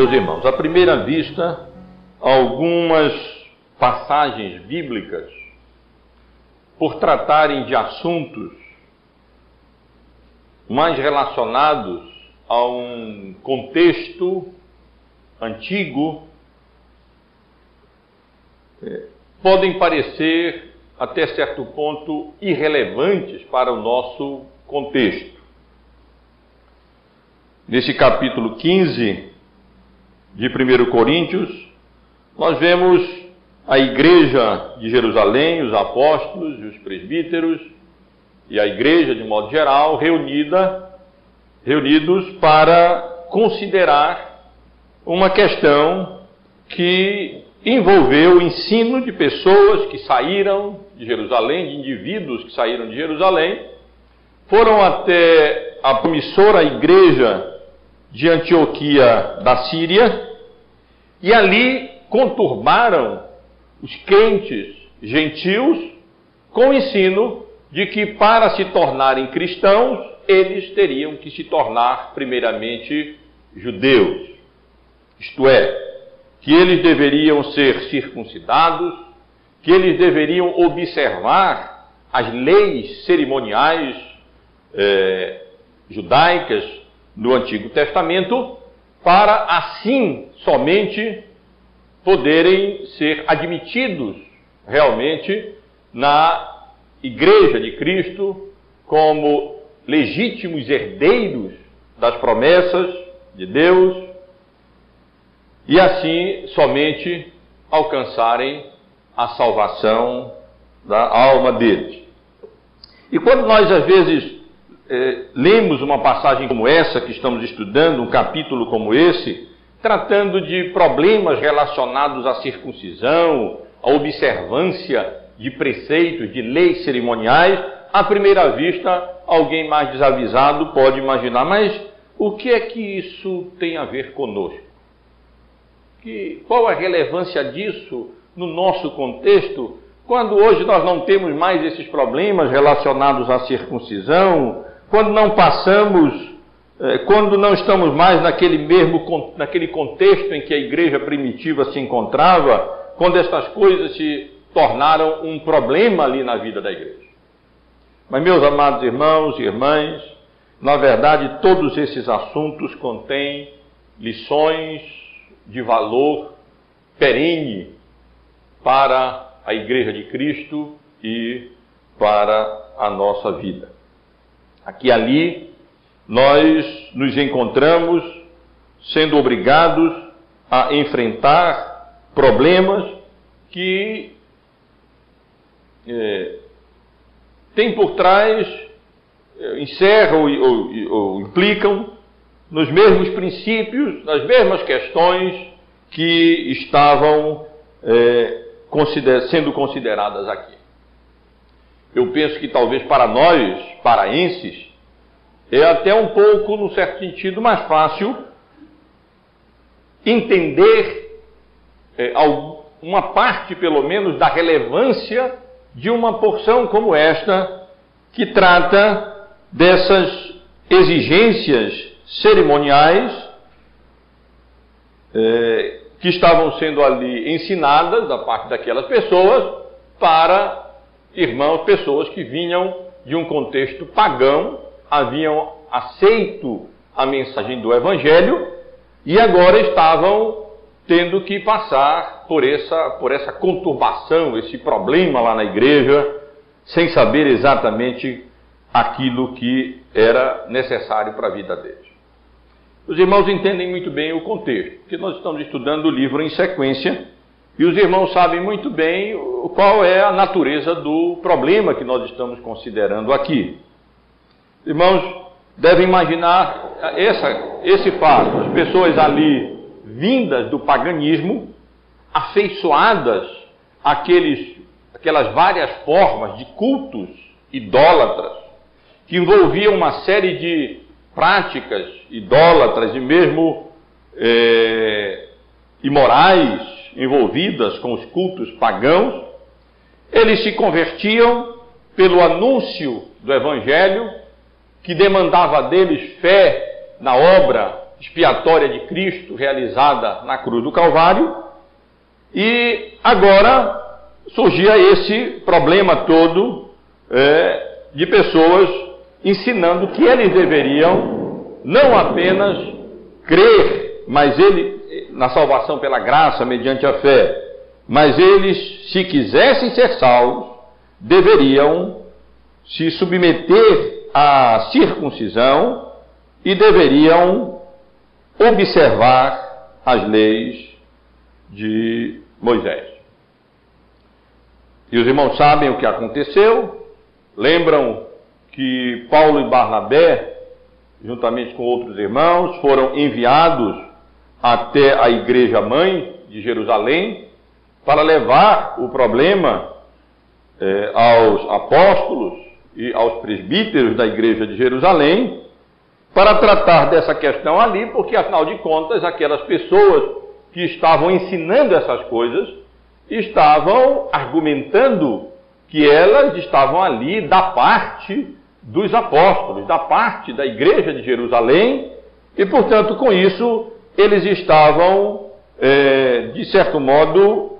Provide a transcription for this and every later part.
Meus irmãos, à primeira vista, algumas passagens bíblicas, por tratarem de assuntos mais relacionados a um contexto antigo, é, podem parecer, até certo ponto, irrelevantes para o nosso contexto. Nesse capítulo 15 de 1 Coríntios, nós vemos a igreja de Jerusalém, os apóstolos e os presbíteros, e a igreja de modo geral, reunida, reunidos para considerar uma questão que envolveu o ensino de pessoas que saíram de Jerusalém, de indivíduos que saíram de Jerusalém, foram até a promissora igreja de Antioquia da Síria e ali conturbaram os crentes gentios com o ensino de que para se tornarem cristãos, eles teriam que se tornar primeiramente judeus. Isto é, que eles deveriam ser circuncidados, que eles deveriam observar as leis cerimoniais eh, judaicas no Antigo Testamento, para assim somente poderem ser admitidos realmente na Igreja de Cristo como legítimos herdeiros das promessas de Deus e assim somente alcançarem a salvação da alma deles. E quando nós às vezes eh, lemos uma passagem como essa que estamos estudando, um capítulo como esse, tratando de problemas relacionados à circuncisão, à observância de preceitos, de leis cerimoniais, à primeira vista, alguém mais desavisado pode imaginar, mas o que é que isso tem a ver conosco? Que, qual a relevância disso no nosso contexto, quando hoje nós não temos mais esses problemas relacionados à circuncisão, quando não passamos é, quando não estamos mais naquele mesmo naquele contexto em que a igreja primitiva se encontrava, quando estas coisas se tornaram um problema ali na vida da igreja. Mas, meus amados irmãos e irmãs, na verdade, todos esses assuntos contêm lições de valor perene para a Igreja de Cristo e para a nossa vida. Aqui e ali, nós nos encontramos sendo obrigados a enfrentar problemas que é, têm por trás, é, encerram ou, ou, implicam nos mesmos princípios, nas mesmas questões que estavam é, consider, sendo consideradas aqui. Eu penso que talvez para nós, paraenses, é até um pouco, num certo sentido, mais fácil entender é, uma parte, pelo menos, da relevância de uma porção como esta, que trata dessas exigências cerimoniais é, que estavam sendo ali ensinadas da parte daquelas pessoas para irmãos, pessoas que vinham de um contexto pagão haviam aceito a mensagem do Evangelho e agora estavam tendo que passar por essa, por essa conturbação, esse problema lá na igreja, sem saber exatamente aquilo que era necessário para a vida deles. Os irmãos entendem muito bem o contexto, porque nós estamos estudando o livro em sequência e os irmãos sabem muito bem qual é a natureza do problema que nós estamos considerando aqui. Irmãos, devem imaginar essa, esse fato: as pessoas ali vindas do paganismo, afeiçoadas àqueles, várias formas de cultos idólatras, que envolviam uma série de práticas idólatras e mesmo é, imorais envolvidas com os cultos pagãos, eles se convertiam pelo anúncio do Evangelho que demandava deles fé na obra expiatória de Cristo realizada na cruz do Calvário, e agora surgia esse problema todo é, de pessoas ensinando que eles deveriam não apenas crer, mas ele na salvação pela graça mediante a fé, mas eles, se quisessem ser salvos, deveriam se submeter à circuncisão e deveriam observar as leis de Moisés. E os irmãos sabem o que aconteceu, lembram que Paulo e Barnabé, juntamente com outros irmãos, foram enviados até a igreja mãe de Jerusalém para levar o problema eh, aos apóstolos e aos presbíteros da igreja de Jerusalém para tratar dessa questão ali, porque afinal de contas aquelas pessoas que estavam ensinando essas coisas estavam argumentando que elas estavam ali da parte dos apóstolos, da parte da igreja de Jerusalém, e portanto com isso eles estavam, é, de certo modo,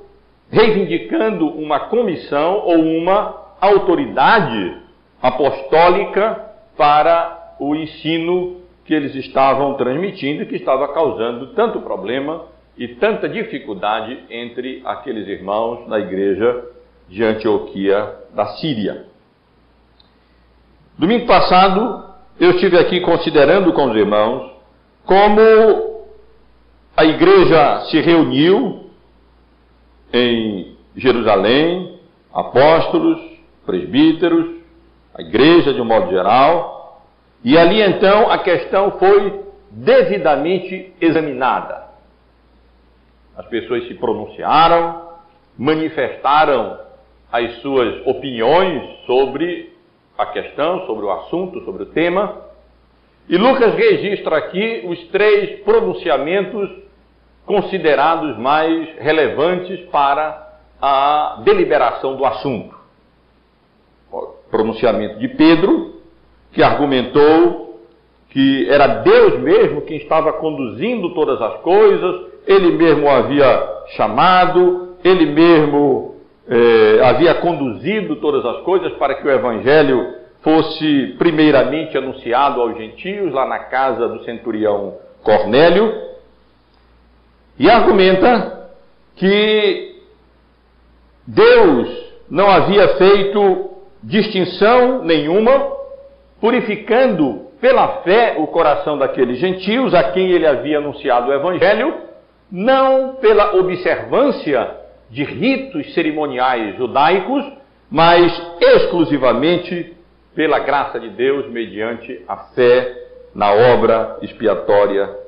reivindicando uma comissão ou uma autoridade apostólica para o ensino que eles estavam transmitindo e que estava causando tanto problema e tanta dificuldade entre aqueles irmãos na igreja de Antioquia da Síria. Domingo passado, eu estive aqui considerando com os irmãos como a igreja se reuniu em Jerusalém, apóstolos, presbíteros, a igreja de um modo geral, e ali então a questão foi devidamente examinada. As pessoas se pronunciaram, manifestaram as suas opiniões sobre a questão, sobre o assunto, sobre o tema. E Lucas registra aqui os três pronunciamentos considerados mais relevantes para a deliberação do assunto. O pronunciamento de Pedro, que argumentou que era Deus mesmo quem estava conduzindo todas as coisas, ele mesmo havia chamado, ele mesmo eh, havia conduzido todas as coisas para que o Evangelho fosse primeiramente anunciado aos gentios, lá na casa do centurião Cornélio, e argumenta que Deus não havia feito distinção nenhuma, purificando pela fé o coração daqueles gentios a quem ele havia anunciado o Evangelho, não pela observância de ritos cerimoniais judaicos, mas exclusivamente pela graça de Deus mediante a fé na obra expiatória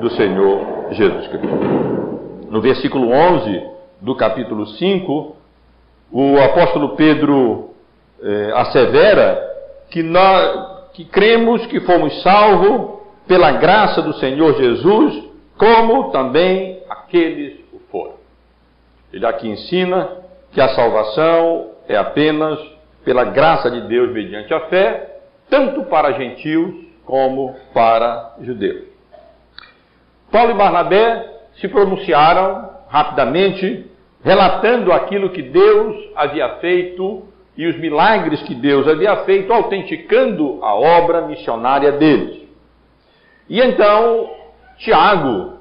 do Senhor Jesus Cristo. No versículo 11 do capítulo 5, o apóstolo Pedro eh, assevera que nós que cremos que fomos salvos pela graça do Senhor Jesus como também aqueles o foram. Ele aqui ensina que a salvação é apenas pela graça de Deus mediante a fé, tanto para gentios como para judeus. Paulo e Barnabé se pronunciaram rapidamente, relatando aquilo que Deus havia feito e os milagres que Deus havia feito, autenticando a obra missionária deles. E então Tiago,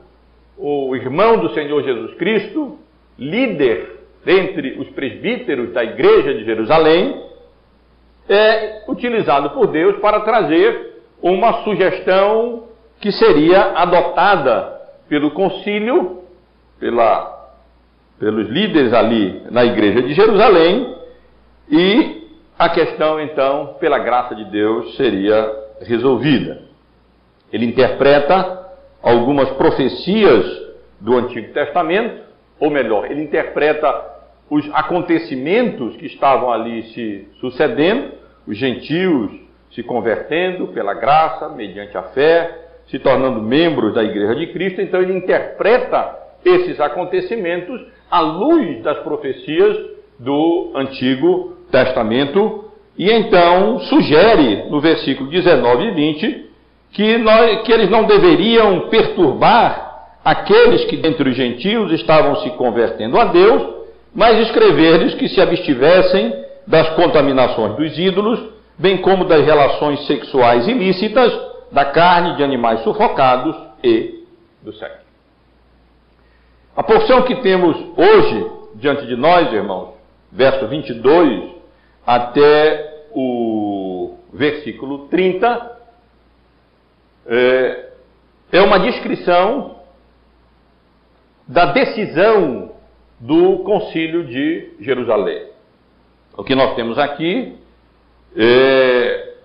o irmão do Senhor Jesus Cristo, líder dentre os presbíteros da igreja de Jerusalém, é utilizado por Deus para trazer uma sugestão que seria adotada pelo concílio, pela, pelos líderes ali na igreja de Jerusalém, e a questão então, pela graça de Deus, seria resolvida. Ele interpreta algumas profecias do Antigo Testamento, ou melhor, ele interpreta os acontecimentos que estavam ali se sucedendo, os gentios se convertendo pela graça, mediante a fé, se tornando membros da Igreja de Cristo, então ele interpreta esses acontecimentos à luz das profecias do Antigo Testamento e então sugere no versículo 19 e 20 que, nós, que eles não deveriam perturbar aqueles que dentre os gentios estavam se convertendo a Deus, mas escrever-lhes que se abstivessem das contaminações dos ídolos, bem como das relações sexuais ilícitas, da carne de animais sufocados e do sexo. A porção que temos hoje diante de nós, irmãos, verso 22 até o versículo 30, é, é uma descrição da decisão do concílio de Jerusalém. O que nós temos aqui é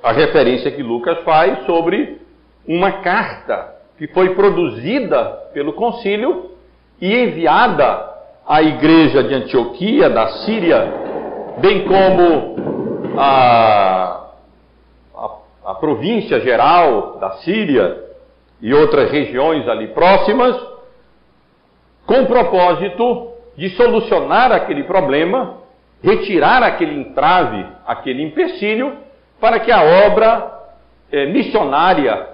a referência que Lucas faz sobre uma carta que foi produzida pelo concílio e enviada à igreja de Antioquia, da Síria, bem como a, a, a província geral da Síria e outras regiões ali próximas, com o propósito de solucionar aquele problema, retirar aquele entrave, aquele empecilho, para que a obra é, missionária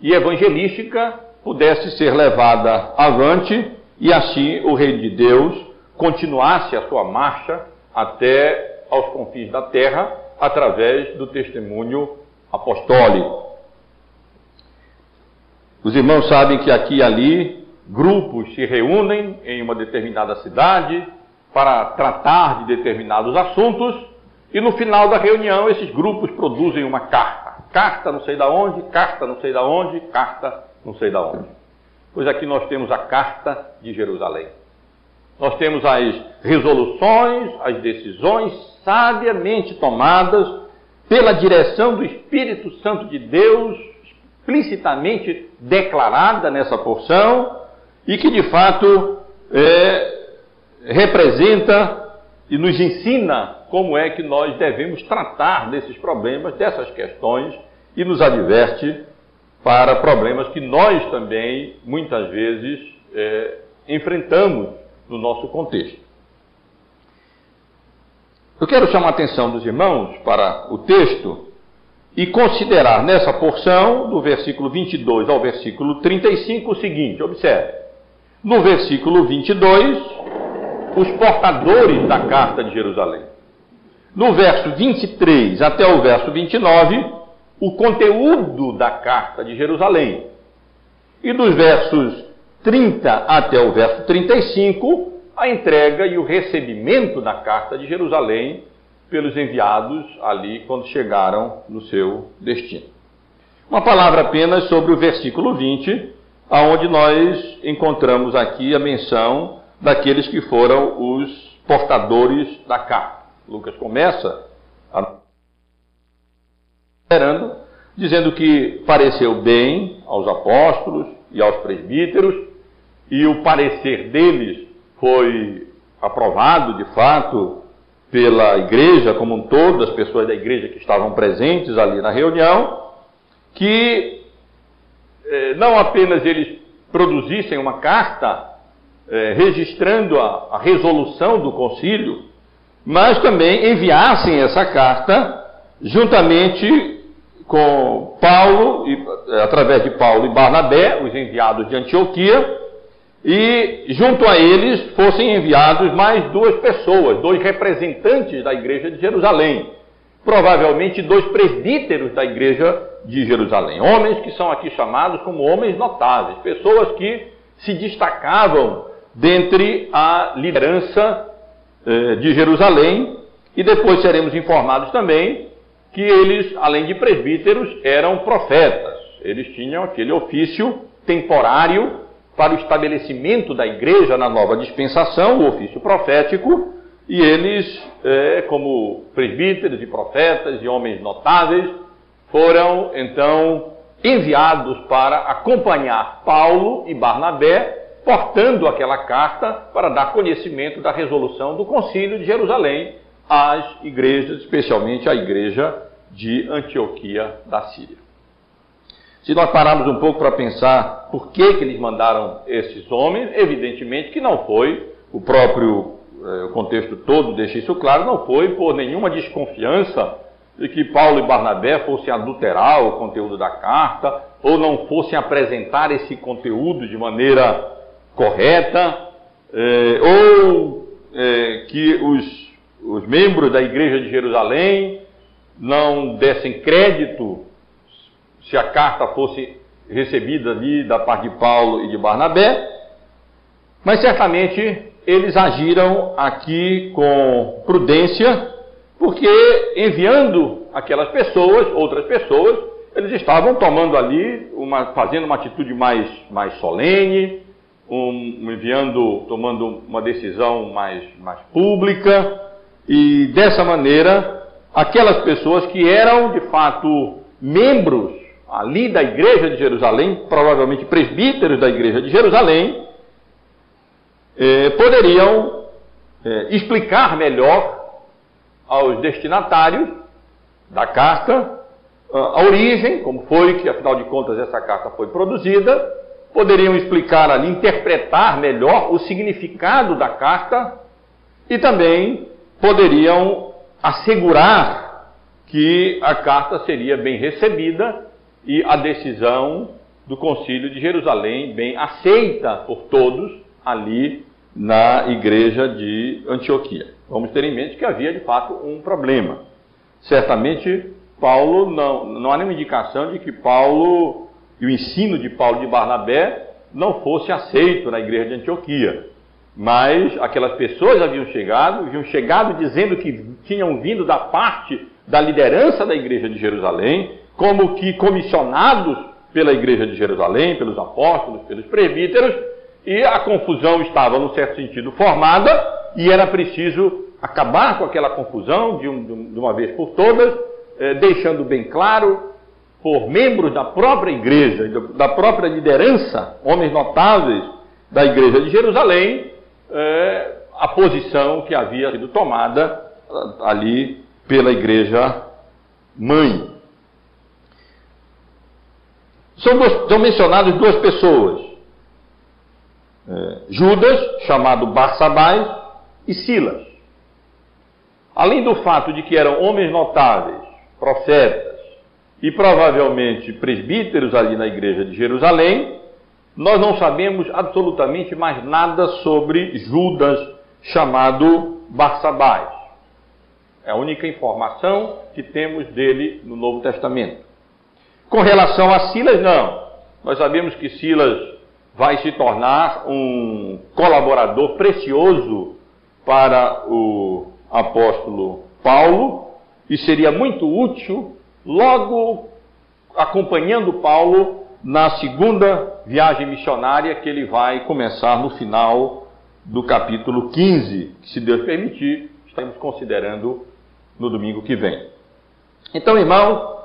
e evangelística pudesse ser levada avante e assim o Reino de Deus continuasse a sua marcha até aos confins da terra através do testemunho apostólico. Os irmãos sabem que aqui e ali grupos se reúnem em uma determinada cidade para tratar de determinados assuntos e no final da reunião esses grupos produzem uma carta. Carta não sei da onde, carta não sei da onde, carta não sei da onde. Pois aqui nós temos a carta de Jerusalém. Nós temos as resoluções, as decisões sabiamente tomadas pela direção do Espírito Santo de Deus, explicitamente declarada nessa porção, e que de fato é, representa e nos ensina como é que nós devemos tratar desses problemas, dessas questões, e nos adverte para problemas que nós também, muitas vezes, é, enfrentamos no nosso contexto. Eu quero chamar a atenção dos irmãos para o texto e considerar nessa porção, do versículo 22 ao versículo 35, o seguinte: observe. No versículo 22, os portadores da carta de Jerusalém. No verso 23 até o verso 29, o conteúdo da carta de Jerusalém. E dos versos 30 até o verso 35, a entrega e o recebimento da carta de Jerusalém pelos enviados ali quando chegaram no seu destino. Uma palavra apenas sobre o versículo 20, aonde nós encontramos aqui a menção daqueles que foram os portadores da carta. Lucas começa a dizendo que pareceu bem aos apóstolos e aos presbíteros, e o parecer deles foi aprovado de fato pela igreja como um todo, as pessoas da igreja que estavam presentes ali na reunião, que eh, não apenas eles produzissem uma carta eh, registrando a, a resolução do concílio, mas também enviassem essa carta juntamente com Paulo, e, através de Paulo e Barnabé, os enviados de Antioquia, e junto a eles fossem enviados mais duas pessoas, dois representantes da igreja de Jerusalém, provavelmente dois presbíteros da igreja de Jerusalém, homens que são aqui chamados como homens notáveis, pessoas que se destacavam dentre a liderança eh, de Jerusalém, e depois seremos informados também que eles, além de presbíteros, eram profetas. Eles tinham aquele ofício temporário para o estabelecimento da igreja na nova dispensação, o ofício profético, e eles, é, como presbíteros e profetas e homens notáveis, foram então enviados para acompanhar Paulo e Barnabé, portando aquela carta para dar conhecimento da resolução do Concílio de Jerusalém às igrejas, especialmente à igreja de Antioquia da Síria. Se nós pararmos um pouco para pensar por que, que eles mandaram esses homens, evidentemente que não foi, o próprio eh, contexto todo deixa isso claro, não foi por nenhuma desconfiança de que Paulo e Barnabé fossem adulterar o conteúdo da carta, ou não fossem apresentar esse conteúdo de maneira correta, é, ou é, que os, os membros da igreja de Jerusalém não dessem crédito se a carta fosse recebida ali da parte de Paulo e de Barnabé, mas certamente eles agiram aqui com prudência, porque enviando aquelas pessoas, outras pessoas, eles estavam tomando ali, uma, fazendo uma atitude mais, mais solene, um, enviando, tomando uma decisão mais, mais pública, e dessa maneira, aquelas pessoas que eram de fato membros ali da igreja de Jerusalém, provavelmente presbíteros da igreja de Jerusalém, eh, poderiam eh, explicar melhor aos destinatários da carta a origem, como foi que, afinal de contas, essa carta foi produzida, poderiam explicar ali, interpretar melhor o significado da carta e também poderiam assegurar que a carta seria bem recebida e a decisão do Concílio de Jerusalém bem aceita por todos ali na igreja de Antioquia. Vamos ter em mente que havia de fato um problema. Certamente Paulo não, não há nenhuma indicação de que Paulo e o ensino de Paulo de Barnabé não fosse aceito na igreja de Antioquia. Mas aquelas pessoas haviam chegado, haviam chegado dizendo que tinham vindo da parte da liderança da igreja de Jerusalém, como que comissionados pela igreja de Jerusalém, pelos apóstolos, pelos presbíteros, e a confusão estava, num certo sentido, formada, e era preciso acabar com aquela confusão de, um, de uma vez por todas, eh, deixando bem claro por membros da própria igreja, da própria liderança, homens notáveis da igreja de Jerusalém, eh, a posição que havia sido tomada ah, ali pela igreja mãe. São, duas, são mencionadas duas pessoas. É, Judas, chamado Barsabás, e Silas. Além do fato de que eram homens notáveis, profetas e provavelmente presbíteros ali na igreja de Jerusalém, nós não sabemos absolutamente mais nada sobre Judas, chamado Barsabás. É a única informação que temos dele no Novo Testamento. Com relação a Silas, não. Nós sabemos que Silas vai se tornar um colaborador precioso para o apóstolo Paulo e seria muito útil logo acompanhando Paulo na segunda viagem missionária que ele vai começar no final do capítulo 15, que se Deus permitir, estaremos considerando no domingo que vem. Então, irmão,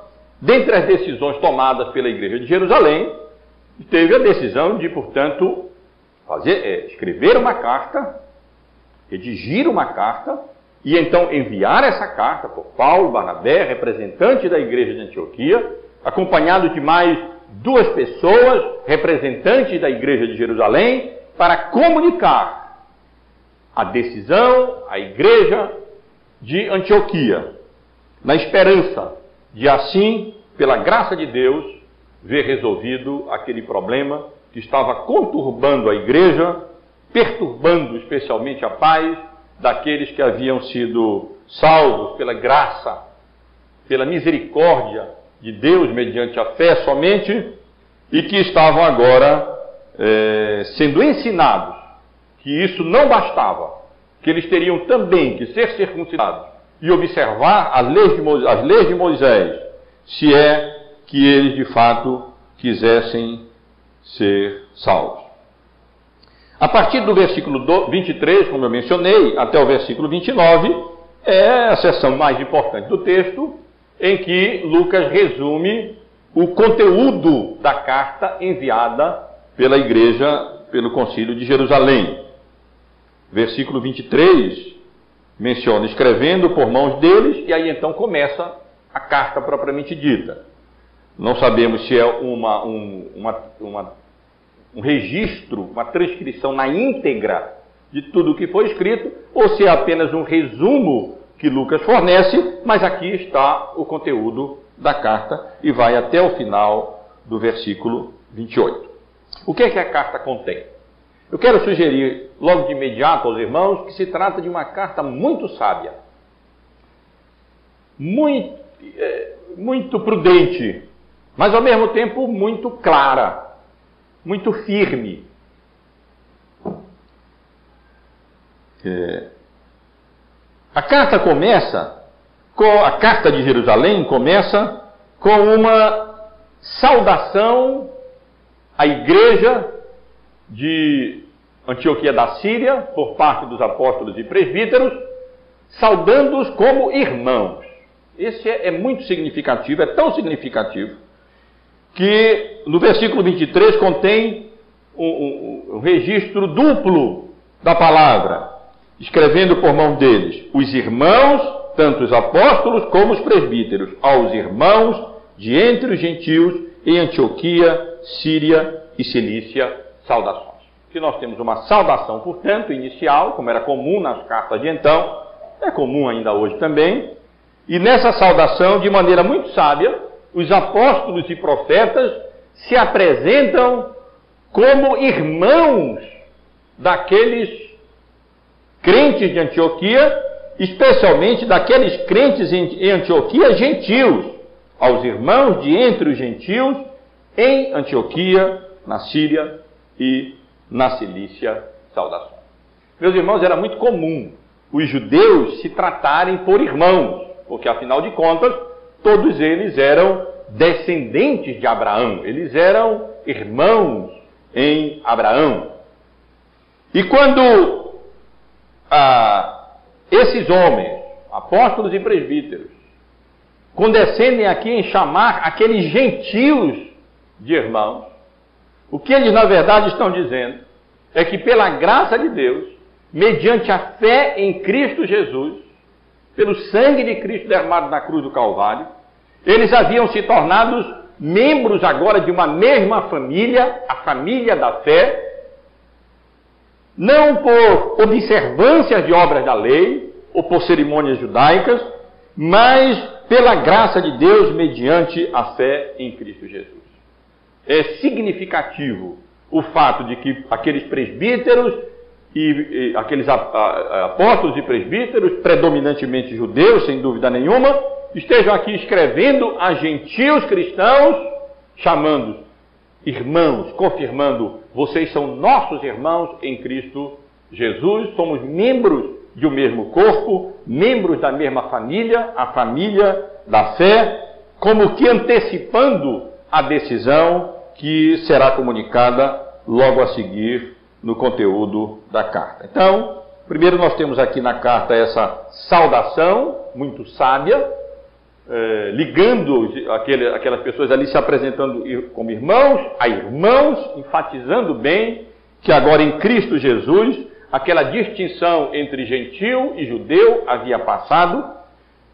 Dentre as decisões tomadas pela Igreja de Jerusalém, teve a decisão de, portanto, fazer, é, escrever uma carta, redigir uma carta, e então enviar essa carta por Paulo Barnabé, representante da Igreja de Antioquia, acompanhado de mais duas pessoas, representantes da Igreja de Jerusalém, para comunicar a decisão à Igreja de Antioquia, na esperança de assim, pela graça de Deus, ver resolvido aquele problema que estava conturbando a igreja, perturbando especialmente a paz daqueles que haviam sido salvos pela graça, pela misericórdia de Deus mediante a fé somente, e que estavam agora é, sendo ensinados que isso não bastava, que eles teriam também que ser circuncidados e observar as leis, de Moisés, as leis de Moisés, se é que eles de fato quisessem ser salvos. A partir do versículo 23, como eu mencionei, até o versículo 29, é a seção mais importante do texto, em que Lucas resume o conteúdo da carta enviada pela igreja, pelo concílio de Jerusalém. Versículo 23 menciona escrevendo por mãos deles, e aí então começa a carta propriamente dita. Não sabemos se é uma, um, uma, uma, um registro, uma transcrição na íntegra de tudo o que foi escrito, ou se é apenas um resumo que Lucas fornece, mas aqui está o conteúdo da carta e vai até o final do versículo 28. O que é que a carta contém? Eu quero sugerir logo de imediato aos irmãos que se trata de uma carta muito sábia, muito, é, muito prudente, mas ao mesmo tempo muito clara, muito firme. É, a carta começa, com, a carta de Jerusalém começa com uma saudação à igreja de Antioquia da Síria, por parte dos apóstolos e presbíteros, saudando-os como irmãos. Esse é, é, muito significativo, é tão significativo, que no versículo 23 contém um, um registro duplo da palavra escrevendo por mão deles, os irmãos, tanto os apóstolos como os presbíteros, aos irmãos de entre os gentios em Antioquia, Síria e Cilícia, saudações. Que nós temos uma saudação, portanto, inicial, como era comum nas cartas de então, é comum ainda hoje também, e nessa saudação, de maneira muito sábia, os apóstolos e profetas se apresentam como irmãos daqueles crentes de Antioquia, especialmente daqueles crentes em Antioquia gentios, aos irmãos de entre os gentios em Antioquia, na Síria e na Cilícia, saudações. Meus irmãos, era muito comum os judeus se tratarem por irmãos, porque afinal de contas, todos eles eram descendentes de Abraão, eles eram irmãos em Abraão. E quando ah, esses homens, apóstolos e presbíteros, condescendem aqui em chamar aqueles gentios de irmãos, o que eles na verdade estão dizendo é que pela graça de Deus, mediante a fé em Cristo Jesus, pelo sangue de Cristo derramado na cruz do Calvário, eles haviam se tornado membros agora de uma mesma família, a família da fé, não por observâncias de obras da lei ou por cerimônias judaicas, mas pela graça de Deus mediante a fé em Cristo Jesus. É significativo o fato de que aqueles presbíteros e, e aqueles apóstolos e presbíteros, predominantemente judeus, sem dúvida nenhuma, estejam aqui escrevendo a gentios cristãos, chamando irmãos, confirmando vocês são nossos irmãos em Cristo Jesus, somos membros de um mesmo corpo, membros da mesma família, a família da fé, como que antecipando a decisão que será comunicada logo a seguir no conteúdo da carta. Então, primeiro nós temos aqui na carta essa saudação muito sábia, é, ligando aquele, aquelas pessoas ali se apresentando como irmãos a irmãos, enfatizando bem que agora em Cristo Jesus aquela distinção entre gentil e judeu havia passado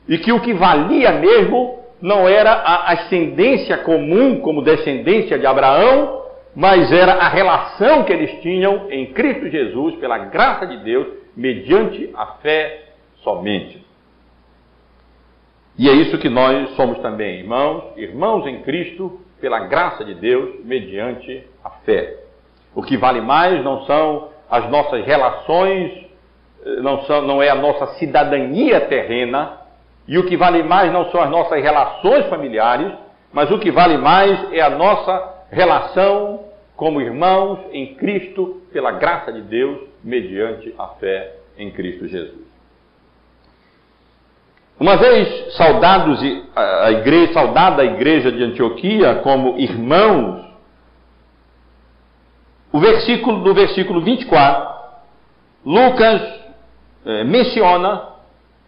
e que o que valia mesmo não era a ascendência comum como descendência de Abraão, mas era a relação que eles tinham em Cristo Jesus, pela graça de Deus, mediante a fé somente. E é isso que nós somos também, irmãos, irmãos em Cristo, pela graça de Deus, mediante a fé. O que vale mais não são as nossas relações, eh, não, são, não é a nossa cidadania terrena, e o que vale mais não são as nossas relações familiares, mas o que vale mais é a nossa relação como irmãos em Cristo, pela graça de Deus, mediante a fé em Cristo Jesus. Uma vez saudados a igreja, saudada a igreja de Antioquia como irmãos, o versículo do versículo 24, Lucas eh, menciona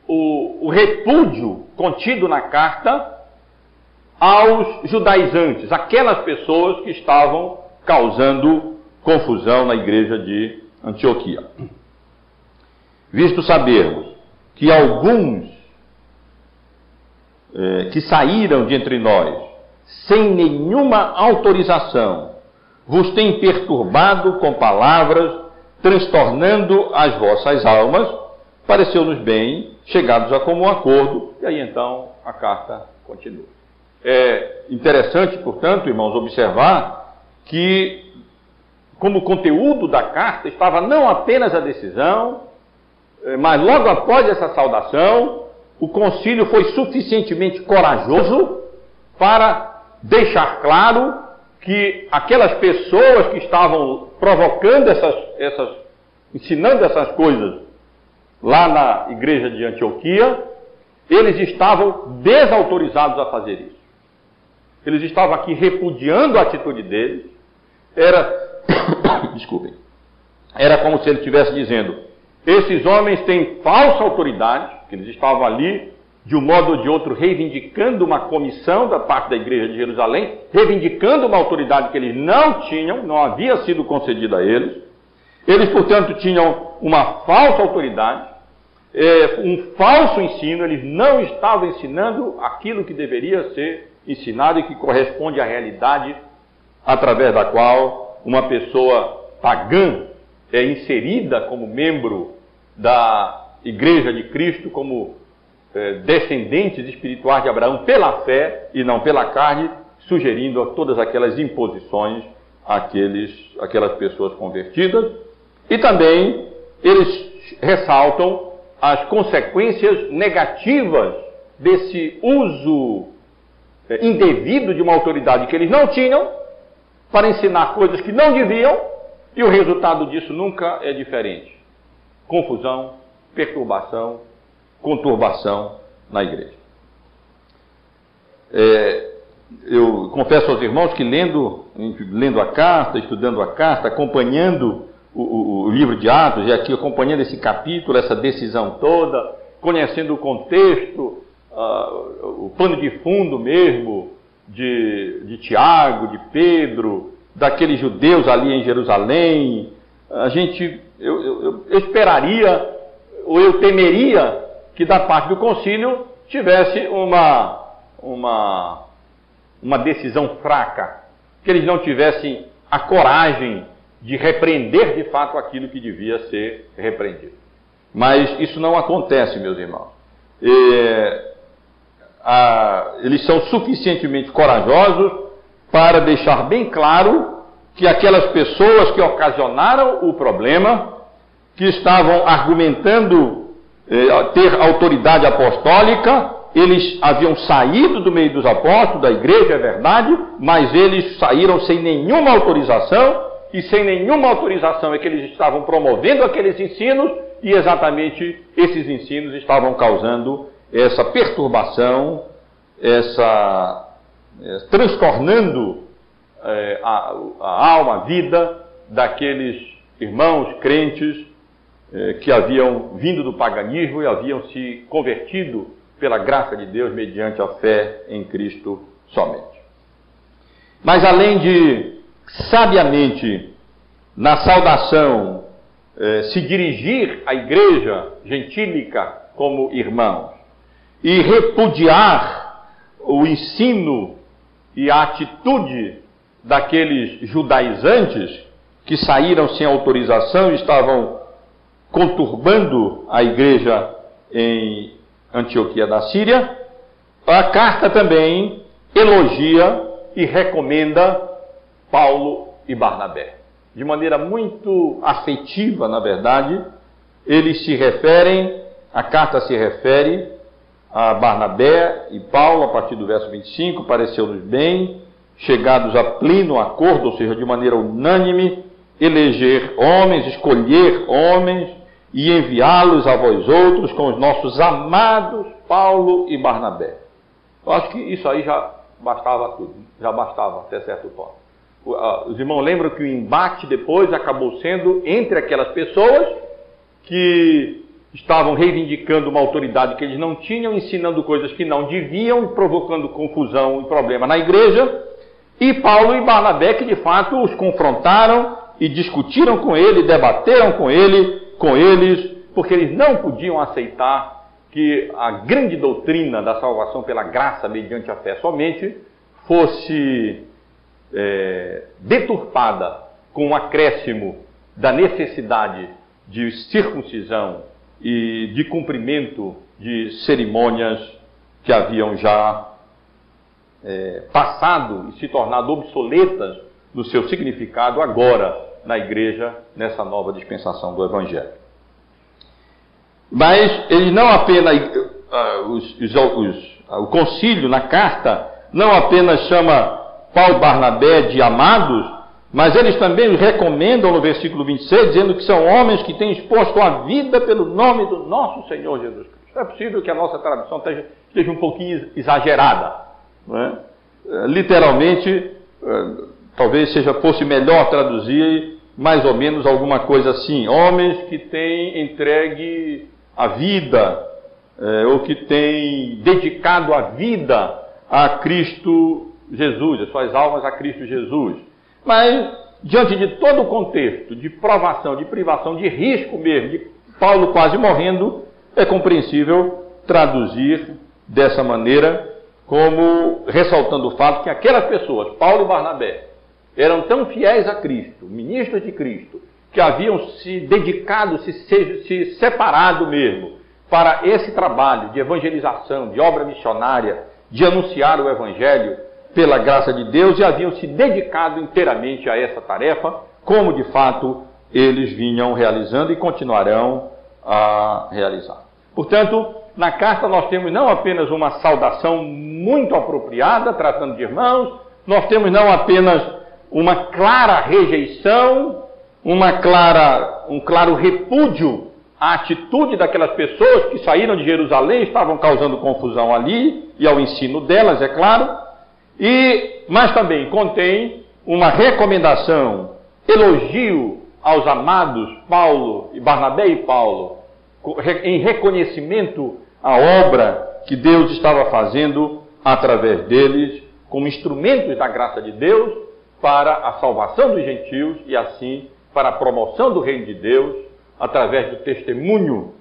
o, o repúdio contido na carta aos judaizantes, aquelas pessoas que estavam causando confusão na igreja de Antioquia. Visto sabermos que alguns eh, que saíram de entre nós, sem nenhuma autorização, vos têm perturbado com palavras, transtornando as vossas almas, pareceu-nos bem, chegados a comum acordo, e aí então a carta continua. É interessante, portanto, irmãos, observar que, como conteúdo da carta, estava não apenas a decisão, eh, mas logo após essa saudação, o concílio foi suficientemente corajoso para deixar claro que aquelas pessoas que estavam provocando essas, essas ensinando essas coisas lá na igreja de Antioquia, eles estavam desautorizados a fazer isso. Eles estavam aqui repudiando a atitude deles. Era, desculpem, era como se ele estivesse dizendo: esses homens têm falsa autoridade, eles estavam ali, de um modo ou de outro, reivindicando uma comissão da parte da igreja de Jerusalém, reivindicando uma autoridade que eles não tinham, não havia sido concedida a eles. Eles, portanto, tinham uma falsa autoridade, é, um falso ensino, eles não estavam ensinando aquilo que deveria ser ensinado e que corresponde à realidade através da qual uma pessoa pagã é inserida como membro da Igreja de Cristo, como é, descendentes espirituais de Abraão pela fé e não pela carne, sugerindo todas aquelas imposições àqueles, àquelas pessoas convertidas. E também eles ressaltam as consequências negativas desse uso é, indevido de uma autoridade que eles não tinham para ensinar coisas que não deviam, e o resultado disso nunca é diferente: confusão, perturbação, conturbação na igreja. É, eu confesso aos irmãos que lendo, lendo a carta, estudando a carta, acompanhando o, o, o, livro de Atos, e aqui acompanhando esse capítulo, essa decisão toda, conhecendo o contexto, uh, o pano de fundo mesmo de, de Tiago, de Pedro, daqueles judeus ali em Jerusalém, a gente, eu, eu, eu esperaria, ou eu temeria que da parte do concílio tivesse uma, uma, uma decisão fraca, que eles não tivessem a coragem de repreender de fato aquilo que devia ser repreendido. Mas isso não acontece, meus irmãos. E, a, eles são suficientemente corajosos para deixar bem claro que aquelas pessoas que ocasionaram o problema, que estavam argumentando eh, ter autoridade apostólica, eles haviam saído do meio dos apóstolos, da igreja, é verdade, mas eles saíram sem nenhuma autorização, e sem nenhuma autorização é que eles estavam promovendo aqueles ensinos, e exatamente esses ensinos estavam causando essa perturbação, essa é, transtornando é, a, a, alma, a vida daqueles irmãos crentes é, que haviam vindo do paganismo e haviam se convertido pela graça de Deus mediante a fé em Cristo somente. Mas além de sabiamente, na saudação, se dirigir à igreja gentílica como irmãos, e repudiar o ensino e a atitude daqueles judaizantes que saíram sem autorização e estavam conturbando a igreja em Antioquia da Síria, a carta também elogia e recomenda Paulo e Barnabé. De maneira muito afetiva, na verdade, eles se referem, a carta se refere a Barnabé e Paulo, a partir do verso 25, pareceu-nos bem, chegados a pleno acordo, ou seja, de maneira unânime, eleger homens, escolher homens e enviá-los a vós outros com os nossos amados Paulo e Barnabé. Eu acho que isso aí já bastava tudo, já bastava até certo ponto. Os irmãos lembram que o embate depois acabou sendo entre aquelas pessoas que estavam reivindicando uma autoridade que eles não tinham, ensinando coisas que não deviam, provocando confusão e problema na igreja, e Paulo e Barnabé que de fato os confrontaram e discutiram com ele, debateram com ele, com eles, porque eles não podiam aceitar que a grande doutrina da salvação pela graça mediante a fé somente fosse é, deturpada com o um acréscimo da necessidade de circuncisão e de cumprimento de cerimônias que haviam já é, passado e se tornado obsoletas no seu significado agora na igreja, nessa nova dispensação do Evangelho. Mas ele não apenas, uh, os, os, os, uh, o concílio na carta não apenas chama Paulo Barnabé de amados, mas eles também os recomendam no versículo 26, dizendo que são homens que têm exposto a vida pelo nome do nosso Senhor Jesus Cristo. É possível que a nossa tradução esteja, esteja um pouquinho exagerada. É? é? Literalmente, é, talvez seja fosse melhor traduzir mais ou menos alguma coisa assim: homens que têm entregue a vida, é, ou que têm dedicado a vida a Cristo Jesus, as suas almas a Cristo Jesus. Mas, diante de todo o contexto de provação, de privação, de risco mesmo, de Paulo quase morrendo, é compreensível traduzir dessa maneira, como ressaltando o fato que aquelas pessoas, Paulo e Barnabé, eram tão fiéis a Cristo, ministros de Cristo, que haviam se dedicado, se, se, se separado mesmo para esse trabalho de evangelização, de obra missionária, de anunciar o Evangelho pela graça de Deus e haviam se dedicado inteiramente a essa tarefa, como de fato eles vinham realizando e continuarão a realizar. Portanto, na carta nós temos não apenas uma saudação muito apropriada, tratando de irmãos, nós temos não apenas uma clara rejeição, uma clara, um claro repúdio à atitude daquelas pessoas que saíram de Jerusalém, estavam causando confusão ali, e ao ensino delas, é claro, e, mas também contém uma recomendação, elogio aos amados Paulo e Barnabé e Paulo, em reconhecimento à obra que Deus estava fazendo através deles, como instrumentos da graça de Deus para a salvação dos gentios e assim para a promoção do reino de Deus através do testemunho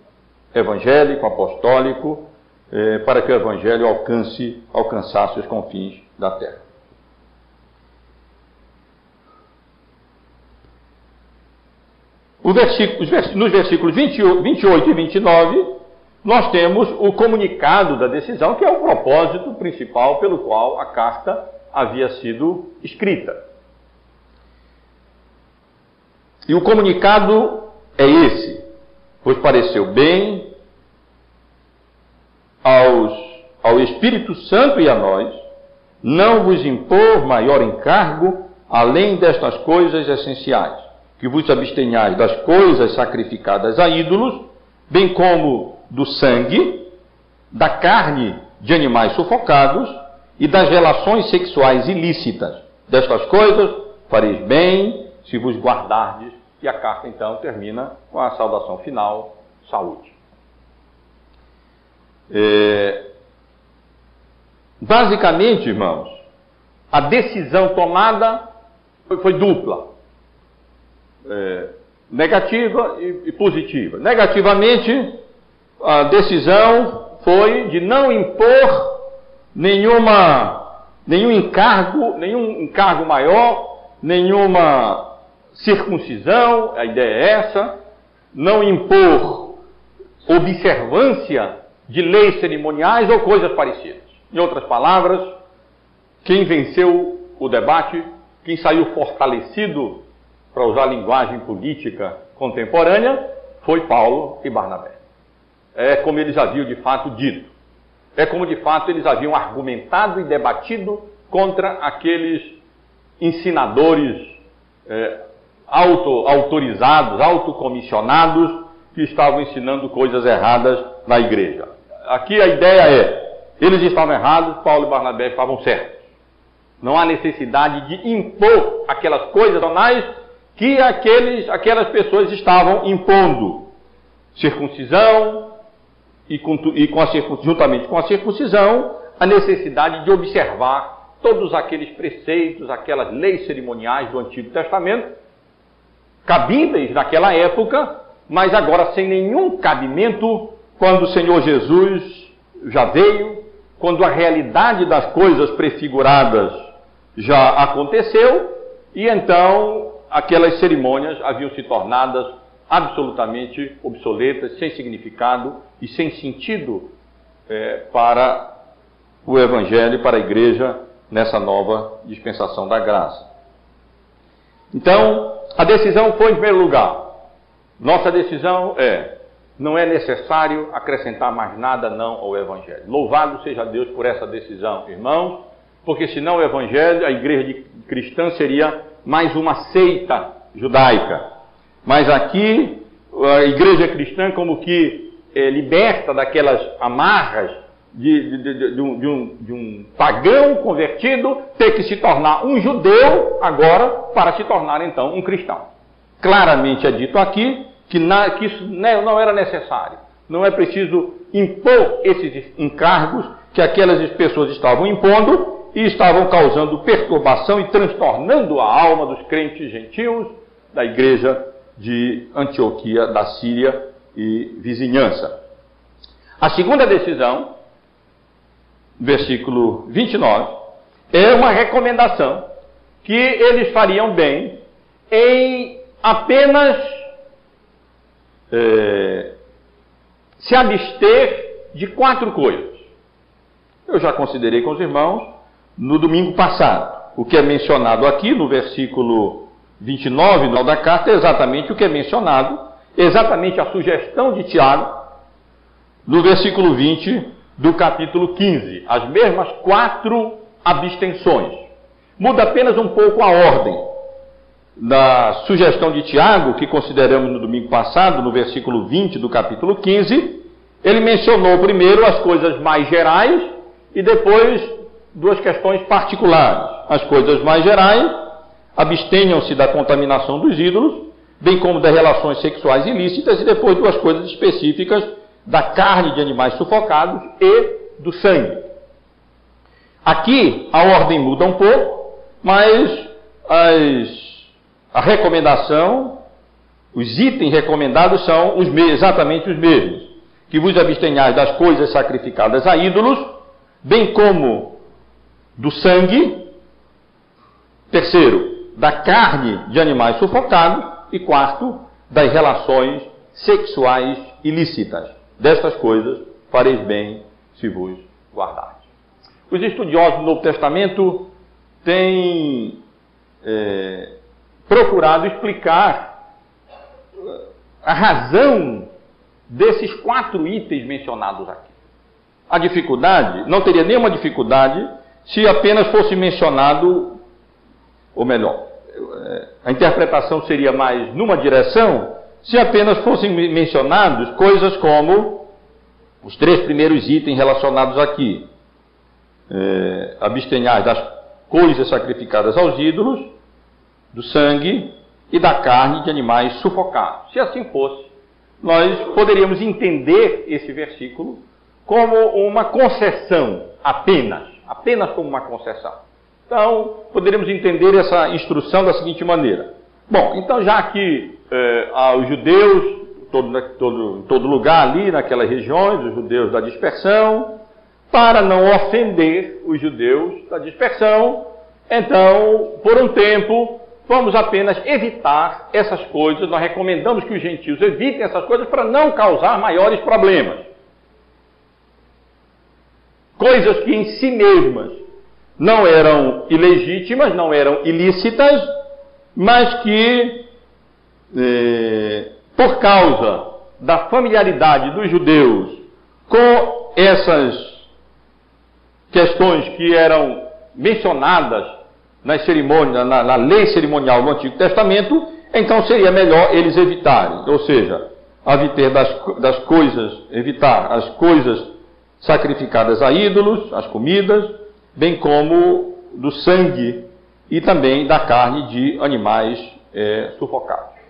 evangélico, apostólico, eh, para que o evangelho alcance, alcançasse os confins da terra. Versículo, nos versículos 28 e 29, nós temos o comunicado da decisão, que é o propósito principal pelo qual a carta havia sido escrita. E o comunicado é esse: pois pareceu bem aos, ao Espírito Santo e a nós não vos impor maior encargo além destas coisas essenciais, que vos abstenhais das coisas sacrificadas a ídolos, bem como do sangue, da carne de animais sufocados e das relações sexuais ilícitas. Destas coisas fareis bem se vos guardardes. E a carta então termina com a saudação final: saúde. É, Basicamente, irmãos, a decisão tomada foi, foi dupla: é, negativa e, e positiva. Negativamente, a decisão foi de não impor nenhuma, nenhum encargo, nenhum encargo maior, nenhuma circuncisão, a ideia é essa, não impor observância de leis cerimoniais ou coisas parecidas. Em outras palavras, quem venceu o debate, quem saiu fortalecido, para usar a linguagem política contemporânea, foi Paulo e Barnabé. É como eles haviam de fato dito. É como de fato eles haviam argumentado e debatido contra aqueles ensinadores é, auto, autorizados, autocomissionados, que estavam ensinando coisas erradas na igreja. Aqui a ideia é: eles estavam errados, Paulo e Barnabé estavam certos. Não há necessidade de impor aquelas coisas anais que aqueles, aquelas pessoas estavam impondo. Circuncisão e, com, e com a, juntamente com a circuncisão, a necessidade de observar todos aqueles preceitos, aquelas leis cerimoniais do Antigo Testamento, cabíveis naquela época, mas agora sem nenhum cabimento quando o Senhor Jesus já veio, quando a realidade das coisas prefiguradas já aconteceu, e então aquelas cerimônias haviam se tornadas absolutamente obsoletas, sem significado e sem sentido é, para o Evangelho, para a igreja nessa nova dispensação da graça. Então, a decisão foi em primeiro lugar. Nossa decisão é: não é necessário acrescentar mais nada não ao Evangelho. Louvado seja Deus por essa decisão, irmãos, porque senão o Evangelho, a igreja cristã seria mais uma seita judaica. Mas aqui, a igreja cristã, como que é, liberta daquelas amarras de, de, de, de, um, de, um, de um pagão convertido ter que se tornar um judeu agora para se tornar então um cristão. Claramente é dito aqui que, na, que isso não era necessário. Não é preciso impor esses encargos que aquelas pessoas estavam impondo e estavam causando perturbação e transtornando a alma dos crentes gentios da igreja de Antioquia, da Síria e vizinhança. A segunda decisão, versículo 29, é uma recomendação que eles fariam bem em apenas é, se abster de quatro coisas. Eu já considerei com os irmãos no domingo passado. O que é mencionado aqui no versículo 29 no da carta é exatamente o que é mencionado, exatamente a sugestão de Tiago, no versículo 20 do capítulo 15. As mesmas quatro abstenções. Muda apenas um pouco a ordem da sugestão de Tiago, que consideramos no domingo passado, no versículo 20 do capítulo 15. Ele mencionou primeiro as coisas mais gerais e depois duas questões particulares. As coisas mais gerais abstenham-se da contaminação dos ídolos, bem como das relações sexuais ilícitas, e depois duas coisas específicas da carne de animais sufocados e do sangue. Aqui a ordem muda um pouco, mas as, a recomendação, os itens recomendados são os, exatamente os mesmos. Que vos abstenhais das coisas sacrificadas a ídolos, bem como do sangue. Terceiro, da carne de animais sufocados e quarto, das relações sexuais ilícitas. Destas coisas fareis bem se vos guardardes. Os estudiosos do Novo Testamento têm é, procurado explicar a razão desses quatro itens mencionados aqui. A dificuldade, não teria nenhuma dificuldade se apenas fosse mencionado, ou melhor, é, a interpretação seria mais numa direção se apenas fossem mencionados coisas como os três primeiros itens relacionados aqui: é, abstenhar das coisas sacrificadas aos ídolos, do sangue e da carne de animais sufocados. Se assim fosse, nós poderíamos entender esse versículo como uma concessão apenas, apenas como uma concessão. Então, poderíamos entender essa instrução da seguinte maneira. Bom, então já que eh, os judeus, todo, todo, em todo lugar ali, naquelas regiões, os judeus da dispersão, para não ofender os judeus da dispersão, então, por um tempo, vamos apenas evitar essas coisas. Nós recomendamos que os gentios evitem essas coisas para não causar maiores problemas. Coisas que em si mesmas não eram ilegítimas, não eram ilícitas, mas que, eh, por causa da familiaridade dos judeus com essas questões que eram mencionadas nas cerimônias, na, na lei cerimonial do Antigo Testamento, então seria melhor eles evitarem, ou seja, evitar das, das coisas, evitar as coisas sacrificadas a ídolos, as comidas, bem como do sangue e também da carne de animais é, sufocados.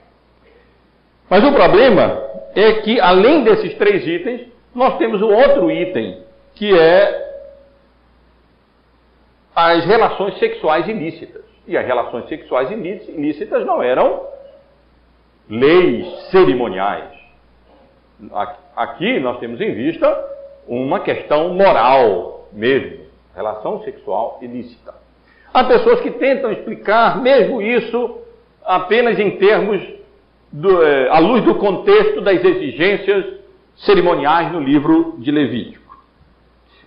Mas o problema é que, além desses três itens, nós temos um outro item, que é as relações sexuais ilícitas. E as relações sexuais ilícitas não eram leis cerimoniais. Aqui nós temos em vista uma questão moral mesmo relação sexual ilícita. Há pessoas que tentam explicar mesmo isso apenas em termos do, é, à luz do contexto das exigências cerimoniais no livro de Levítico.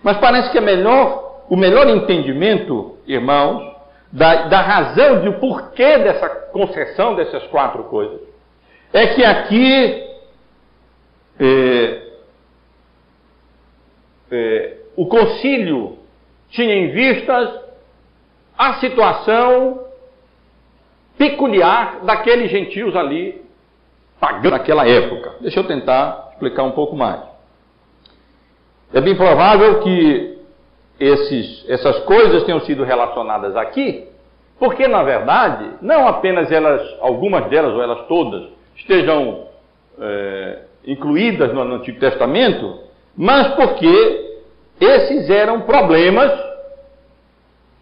Mas parece que é melhor, o melhor entendimento, irmãos, da, da razão de porquê dessa concessão dessas quatro coisas, é que aqui é, é, o concílio tinha em vistas a situação peculiar daqueles gentios ali, pagando naquela época. Deixa eu tentar explicar um pouco mais. É bem provável que esses, essas coisas tenham sido relacionadas aqui, porque na verdade, não apenas elas, algumas delas ou elas todas, estejam é, incluídas no, Antigo Testamento, mas porque esses eram problemas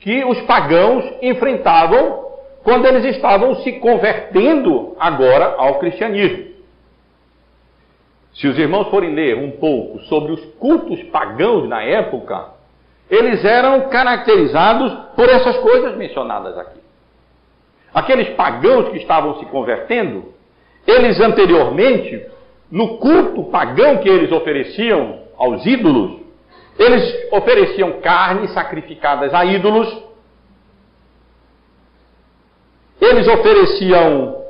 que os pagãos enfrentavam quando eles estavam se convertendo agora ao cristianismo. Se os irmãos forem ler um pouco sobre os cultos pagãos na época, eles eram caracterizados por essas coisas mencionadas aqui. Aqueles pagãos que estavam se convertendo, eles anteriormente, no culto pagão que eles ofereciam aos ídolos, eles ofereciam carnes sacrificadas a ídolos, eles ofereciam,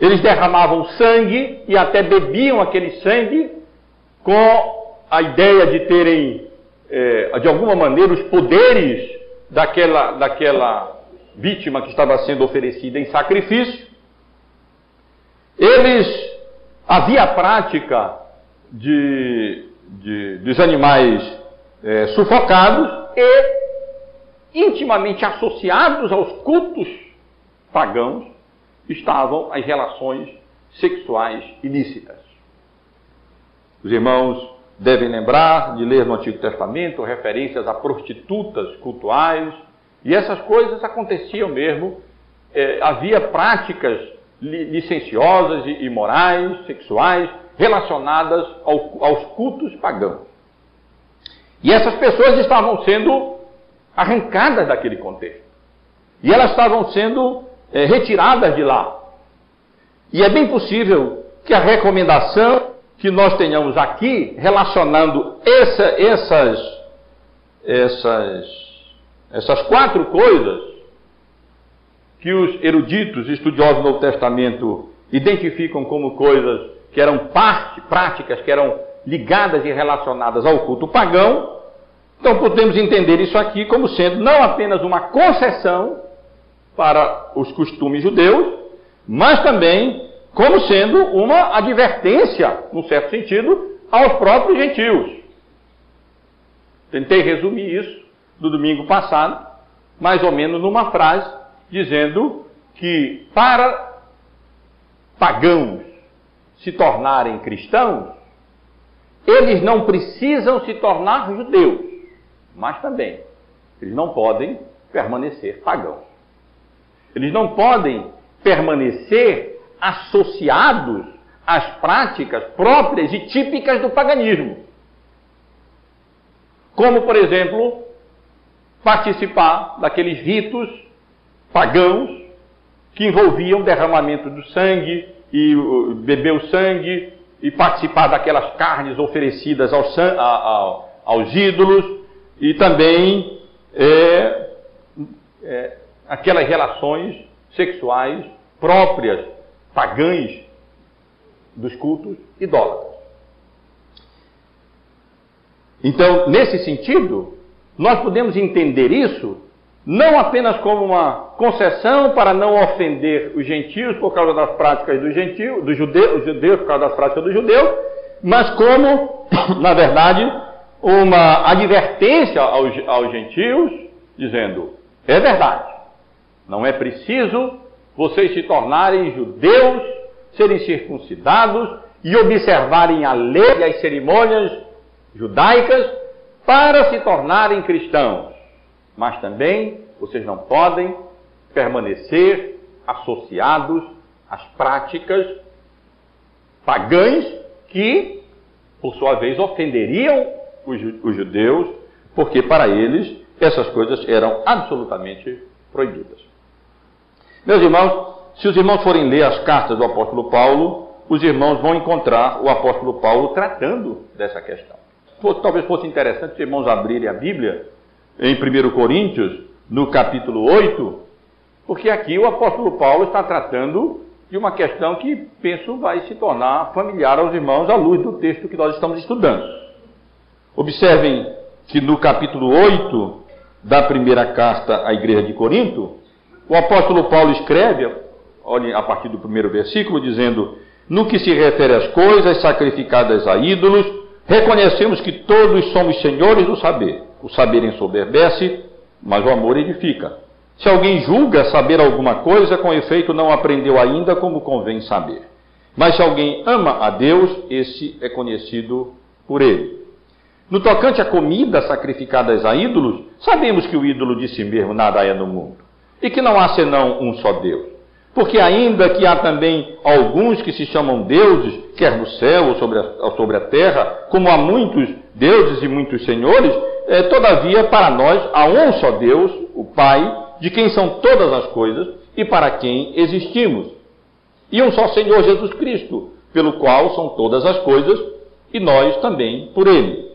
eles derramavam sangue e até bebiam aquele sangue com a ideia de terem, é, de alguma maneira, os poderes daquela, daquela vítima que estava sendo oferecida em sacrifício. Eles, havia a prática de, de dos animais é, sufocados e intimamente associados aos cultos pagãos estavam as relações sexuais ilícitas. Os irmãos devem lembrar de ler no Antigo Testamento referências a prostitutas cultuais, e essas coisas aconteciam mesmo. É, havia práticas licenciosas e imorais, sexuais, relacionadas ao, aos cultos pagãos. E essas pessoas estavam sendo arrancadas daquele contexto. E elas estavam sendo é, retiradas de lá. E é bem possível que a recomendação que nós tenhamos aqui, relacionando essa, essas, essas, essas quatro coisas que os eruditos estudiosos do Novo Testamento identificam como coisas que eram parte, práticas que eram ligadas e relacionadas ao culto pagão, então podemos entender isso aqui como sendo não apenas uma concessão para os costumes judeus, mas também como sendo uma advertência, num certo sentido, aos próprios gentios. Tentei resumir isso do domingo passado, mais ou menos numa frase, dizendo que para pagãos se tornarem cristãos, eles não precisam se tornar judeus, mas também eles não podem permanecer pagãos. Eles não podem permanecer associados às práticas próprias e típicas do paganismo. Como, por exemplo, participar daqueles ritos pagãos que envolviam derramamento do sangue e beber o sangue e participar daquelas carnes oferecidas aos, aos ídolos e também é, é, aquelas relações sexuais próprias, pagãs dos cultos idólatras. Então, nesse sentido, nós podemos entender isso não apenas como uma concessão para não ofender os gentios por causa das práticas do gentio, do judeu, os judeus por causa das práticas do judeu, mas como, na verdade, uma advertência aos, aos gentios, dizendo: é verdade, não é preciso vocês se tornarem judeus, serem circuncidados e observarem a lei e as cerimônias judaicas para se tornarem cristãos. Mas também vocês não podem permanecer associados às práticas pagãs que, por sua vez, ofenderiam os judeus, porque para eles essas coisas eram absolutamente proibidas. Meus irmãos, se os irmãos forem ler as cartas do apóstolo Paulo, os irmãos vão encontrar o apóstolo Paulo tratando dessa questão. Talvez fosse interessante os irmãos abrirem a Bíblia em 1 Coríntios, no capítulo 8, porque aqui o apóstolo Paulo está tratando de uma questão que penso vai se tornar familiar aos irmãos à luz do texto que nós estamos estudando. Observem que no capítulo 8 da primeira carta à igreja de Corinto, o apóstolo Paulo escreve, olhem a partir do primeiro versículo, dizendo: No que se refere às coisas sacrificadas a ídolos, reconhecemos que todos somos senhores do saber. O saber ensoberbece, mas o amor edifica. Se alguém julga saber alguma coisa, com efeito não aprendeu ainda como convém saber. Mas se alguém ama a Deus, esse é conhecido por ele. No tocante à comida sacrificadas a ídolos, sabemos que o ídolo de si mesmo nada é no mundo, e que não há senão um só Deus. Porque ainda que há também alguns que se chamam deuses, quer no céu ou sobre a, ou sobre a terra, como há muitos deuses e muitos senhores, é, todavia para nós há um só Deus, o Pai, de quem são todas as coisas e para quem existimos. E um só Senhor Jesus Cristo, pelo qual são todas as coisas e nós também por ele.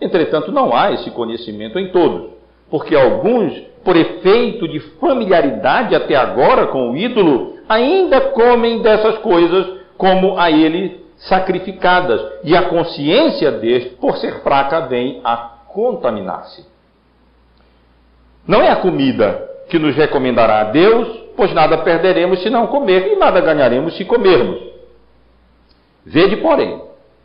Entretanto, não há esse conhecimento em todos, porque alguns, por efeito de familiaridade até agora com o ídolo, ainda comem dessas coisas como a ele sacrificadas, e a consciência deste, por ser fraca, vem a contaminar-se. Não é a comida que nos recomendará a Deus, pois nada perderemos se não comer, e nada ganharemos se comermos. Vede, porém,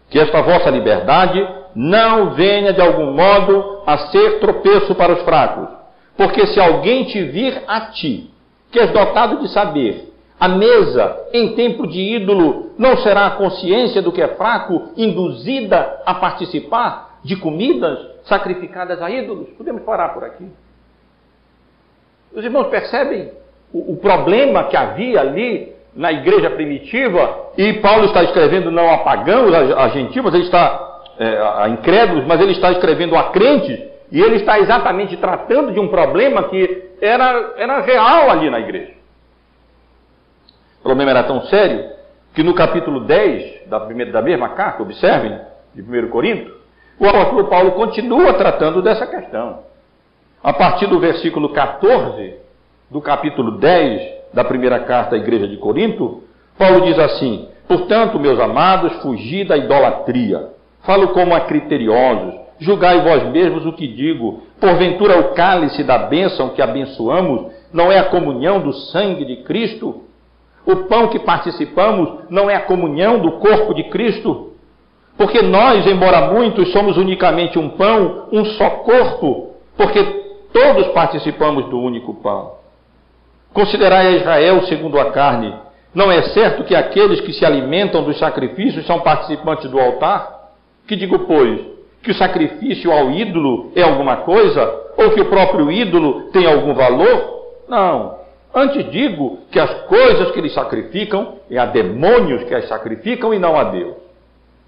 que esta vossa liberdade não venha de algum modo a ser tropeço para os fracos. Porque se alguém te vir a ti, que és dotado de saber, a mesa em tempo de ídolo não será a consciência do que é fraco induzida a participar de comidas sacrificadas a ídolos? Podemos parar por aqui. Os irmãos percebem o, o problema que havia ali na igreja primitiva? E Paulo está escrevendo não a pagãos, a, a gentios, ele está é, a incrédulos, mas ele está escrevendo a crentes, e ele está exatamente tratando de um problema que era, era real ali na igreja. O problema era tão sério que no capítulo 10 da, primeira, da mesma carta, observem, de 1 Corinto, o apóstolo Paulo continua tratando dessa questão. A partir do versículo 14 do capítulo 10 da primeira carta à igreja de Corinto, Paulo diz assim: Portanto, meus amados, fugi da idolatria. Falo como a criteriosos. Julgai vós mesmos o que digo. Porventura o cálice da bênção que abençoamos não é a comunhão do sangue de Cristo? O pão que participamos não é a comunhão do corpo de Cristo? Porque nós, embora muitos, somos unicamente um pão, um só corpo, porque todos participamos do único pão. Considerai a Israel segundo a carne. Não é certo que aqueles que se alimentam dos sacrifícios são participantes do altar? Que digo, pois, que o sacrifício ao ídolo é alguma coisa? Ou que o próprio ídolo tem algum valor? Não. Antes digo que as coisas que eles sacrificam é a demônios que as sacrificam e não a Deus.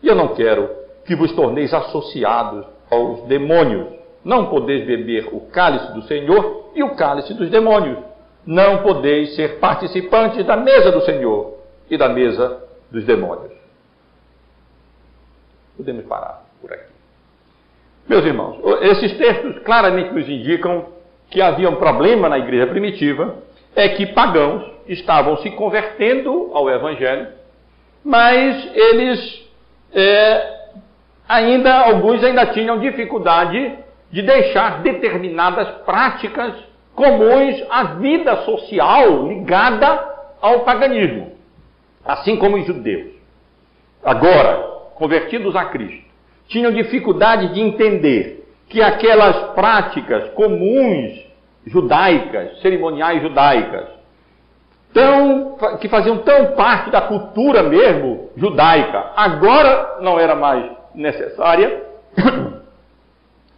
E eu não quero que vos torneis associados aos demônios. Não podeis beber o cálice do Senhor e o cálice dos demônios. Não podeis ser participantes da mesa do Senhor e da mesa dos demônios. Podemos parar por aqui. Meus irmãos, esses textos claramente nos indicam que havia um problema na igreja primitiva, é que pagãos estavam se convertendo ao Evangelho, mas eles é, ainda, alguns ainda tinham dificuldade de deixar determinadas práticas comuns à vida social ligada ao paganismo, assim como os judeus. Agora, convertidos a Cristo, tinham dificuldade de entender que aquelas práticas comuns judaicas, cerimoniais judaicas, tão, que faziam tão parte da cultura mesmo judaica, agora não era mais necessária,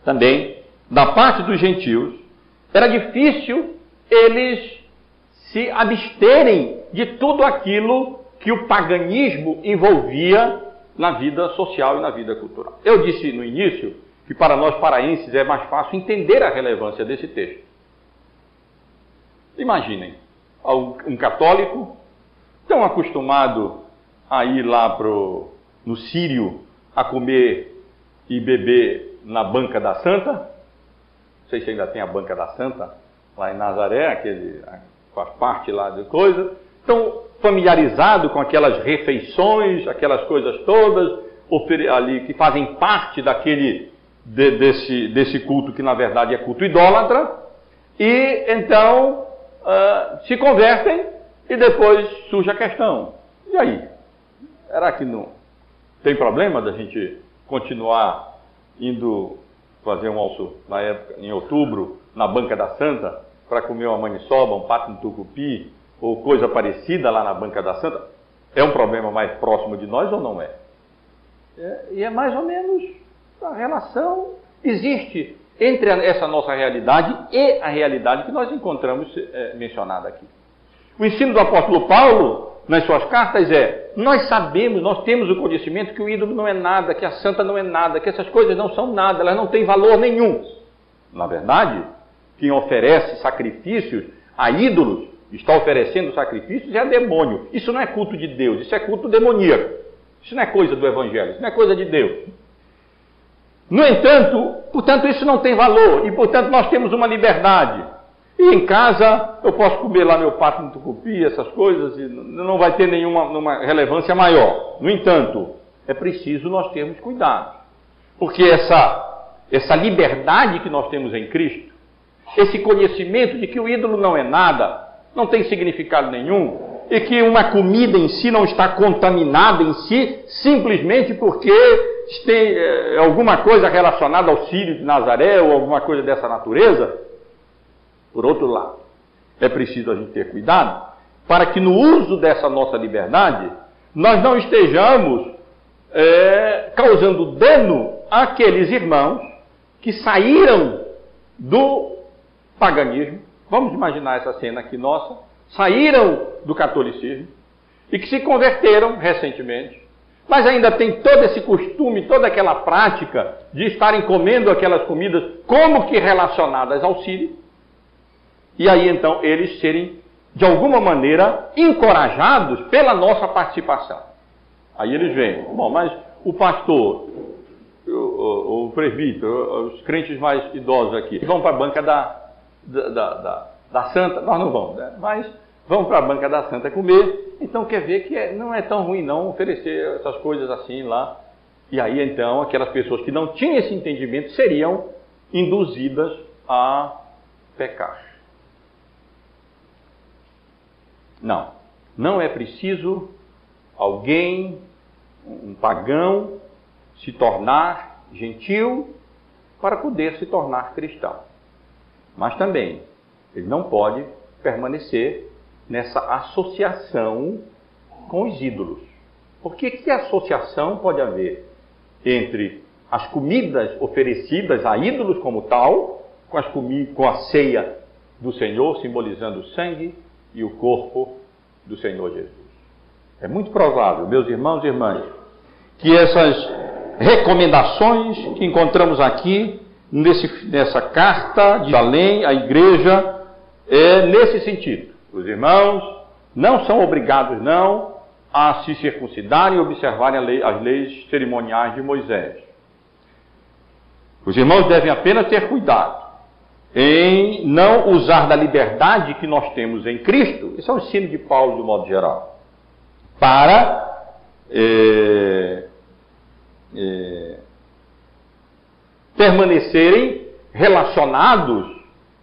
também da parte dos gentios, era difícil eles se absterem de tudo aquilo que o paganismo envolvia na vida social e na vida cultural. Eu disse no início que para nós paraenses é mais fácil entender a relevância desse texto. Imaginem, um católico estão acostumados a ir lá pro, no Sírio a comer e beber na banca da Santa. Não sei se ainda tem a banca da Santa lá em Nazaré, aquele faz parte lá de coisa. Estão familiarizados com aquelas refeições, aquelas coisas todas ali que fazem parte daquele de, desse, desse culto que na verdade é culto idólatra, e então uh, se convertem e depois surge a questão: e aí? Será que não tem problema da gente continuar indo fazer um almoço na época, em outubro, na Banca da Santa, para comer uma maniçoba, um pato no tucupi, ou coisa parecida lá na Banca da Santa? É um problema mais próximo de nós ou não é? é e é mais ou menos a relação existe entre essa nossa realidade e a realidade que nós encontramos é, mencionada aqui. O ensino do apóstolo Paulo nas suas cartas é: nós sabemos, nós temos o conhecimento que o ídolo não é nada, que a santa não é nada, que essas coisas não são nada, elas não têm valor nenhum. Na verdade, quem oferece sacrifícios a ídolos, está oferecendo sacrifícios é demônio. Isso não é culto de Deus, isso é culto demoníaco. Isso não é coisa do Evangelho, isso não é coisa de Deus. No entanto, portanto, isso não tem valor e, portanto, nós temos uma liberdade. E em casa eu posso comer lá meu pato no tucupi, essas coisas, e não vai ter nenhuma relevância maior. No entanto, é preciso nós termos cuidado. Porque essa, essa liberdade que nós temos em Cristo, esse conhecimento de que o ídolo não é nada, não tem significado nenhum, e que uma comida em si não está contaminada em si, simplesmente porque tem é, alguma coisa relacionada ao Sírio de Nazaré ou alguma coisa dessa natureza, por outro lado, é preciso a gente ter cuidado para que no uso dessa nossa liberdade nós não estejamos é, causando dano àqueles irmãos que saíram do paganismo. Vamos imaginar essa cena aqui nossa. Saíram do catolicismo e que se converteram recentemente, mas ainda tem todo esse costume, toda aquela prática de estarem comendo aquelas comidas como que relacionadas ao Sírio e aí então eles serem, de alguma maneira, encorajados pela nossa participação. Aí eles vêm, bom, mas o pastor, o, o, o presbítero, os crentes mais idosos aqui, vão para a banca da, da, da, da, Santa, nós não vamos, né? mas vão para a banca da Santa comer, então quer ver que é, não é tão ruim não oferecer essas coisas assim lá. E aí então aquelas pessoas que não tinham esse entendimento seriam induzidas a pecar. Não. Não é preciso alguém, um pagão, se tornar gentil para poder se tornar cristão. Mas também, ele não pode permanecer nessa associação com os ídolos. Porque que associação pode haver entre as comidas oferecidas a ídolos como tal, com, as com a ceia do Senhor, simbolizando o sangue e o corpo do Senhor Jesus. É muito provável, meus irmãos e irmãs, que essas recomendações que encontramos aqui nesse, nessa carta de além à igreja é nesse sentido. Os irmãos não são obrigados não a se circuncidarem e observarem lei, as leis cerimoniais de Moisés. Os irmãos devem apenas ter cuidado em não usar da liberdade que nós temos em Cristo, esse é o ensino de Paulo de modo geral, para é, é, permanecerem relacionados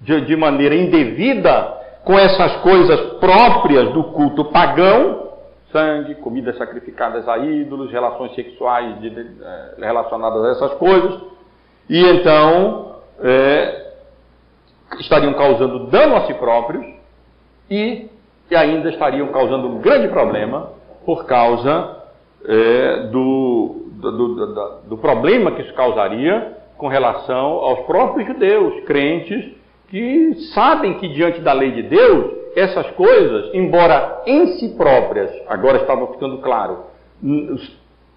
de, de maneira indevida com essas coisas próprias do culto pagão, sangue, comidas sacrificadas a ídolos, relações sexuais de, de, é, relacionadas a essas coisas, e então é, estariam causando dano a si próprios e, e ainda estariam causando um grande problema por causa é, do, do, do, do, problema que isso causaria com relação aos próprios judeus, crentes, que sabem que diante da lei de Deus, essas coisas, embora em si próprias, agora estavam ficando claro,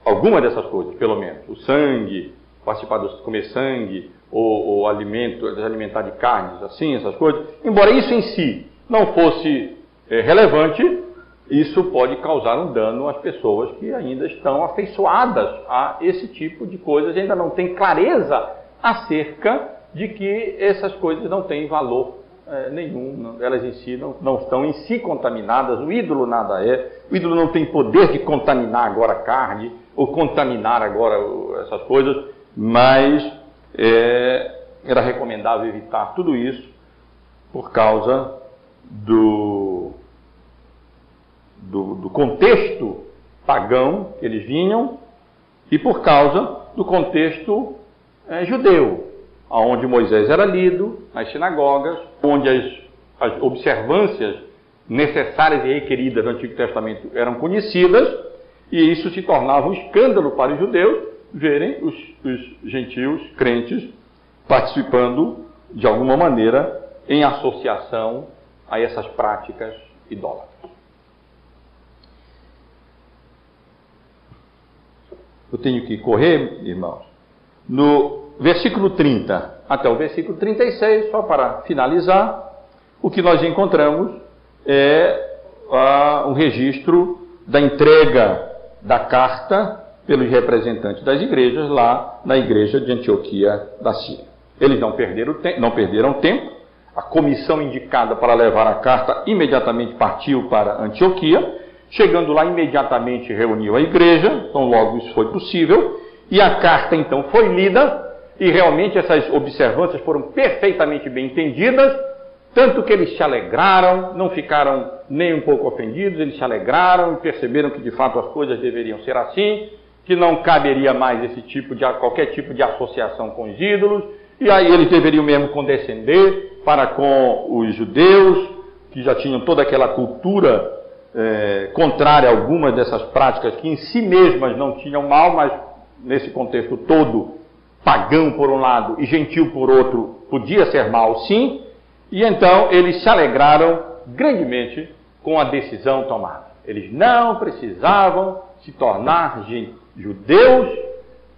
algumas dessas coisas, pelo menos, o sangue, participar de comer sangue, ou, ou alimento, alimentar de carnes, assim, essas coisas, embora isso em si não fosse é, relevante, isso pode causar um dano às pessoas que ainda estão afeiçoadas a esse tipo de coisas e ainda não têm clareza acerca de que essas coisas não têm valor é, nenhum, elas em si não, não, estão em si contaminadas, o ídolo nada é, o ídolo não tem poder de contaminar agora a carne, ou contaminar agora essas coisas, mas é, era recomendável evitar tudo isso por causa do, do, do contexto pagão que eles vinham e por causa do contexto é, judeu, onde Moisés era lido, nas sinagogas, onde as, as observâncias necessárias e requeridas do Antigo Testamento eram conhecidas, e isso se tornava um escândalo para os judeus verem os, os gentios crentes participando de alguma maneira em associação a essas práticas idólatras. Eu tenho que correr, irmãos. No versículo 30 até o versículo 36, só para finalizar, o que nós encontramos é um registro da entrega da carta pelos representantes das igrejas lá na igreja de Antioquia da Síria. Eles não perderam, não perderam tempo, a comissão indicada para levar a carta imediatamente partiu para Antioquia. Chegando lá, imediatamente reuniu a igreja, então logo isso foi possível, e a carta então foi lida, e realmente essas observâncias foram perfeitamente bem entendidas, tanto que eles se alegraram, não ficaram nem um pouco ofendidos, eles se alegraram e perceberam que de fato as coisas deveriam ser assim, que não caberia mais esse tipo de qualquer tipo de associação com os ídolos, e aí eles deveriam mesmo condescender para com os judeus, que já tinham toda aquela cultura é, contrária a algumas dessas práticas que em si mesmas não tinham mal, mas nesse contexto todo, pagão por um lado e gentil por outro, podia ser mal sim, e então eles se alegraram grandemente com a decisão tomada. Eles não precisavam se tornar judeus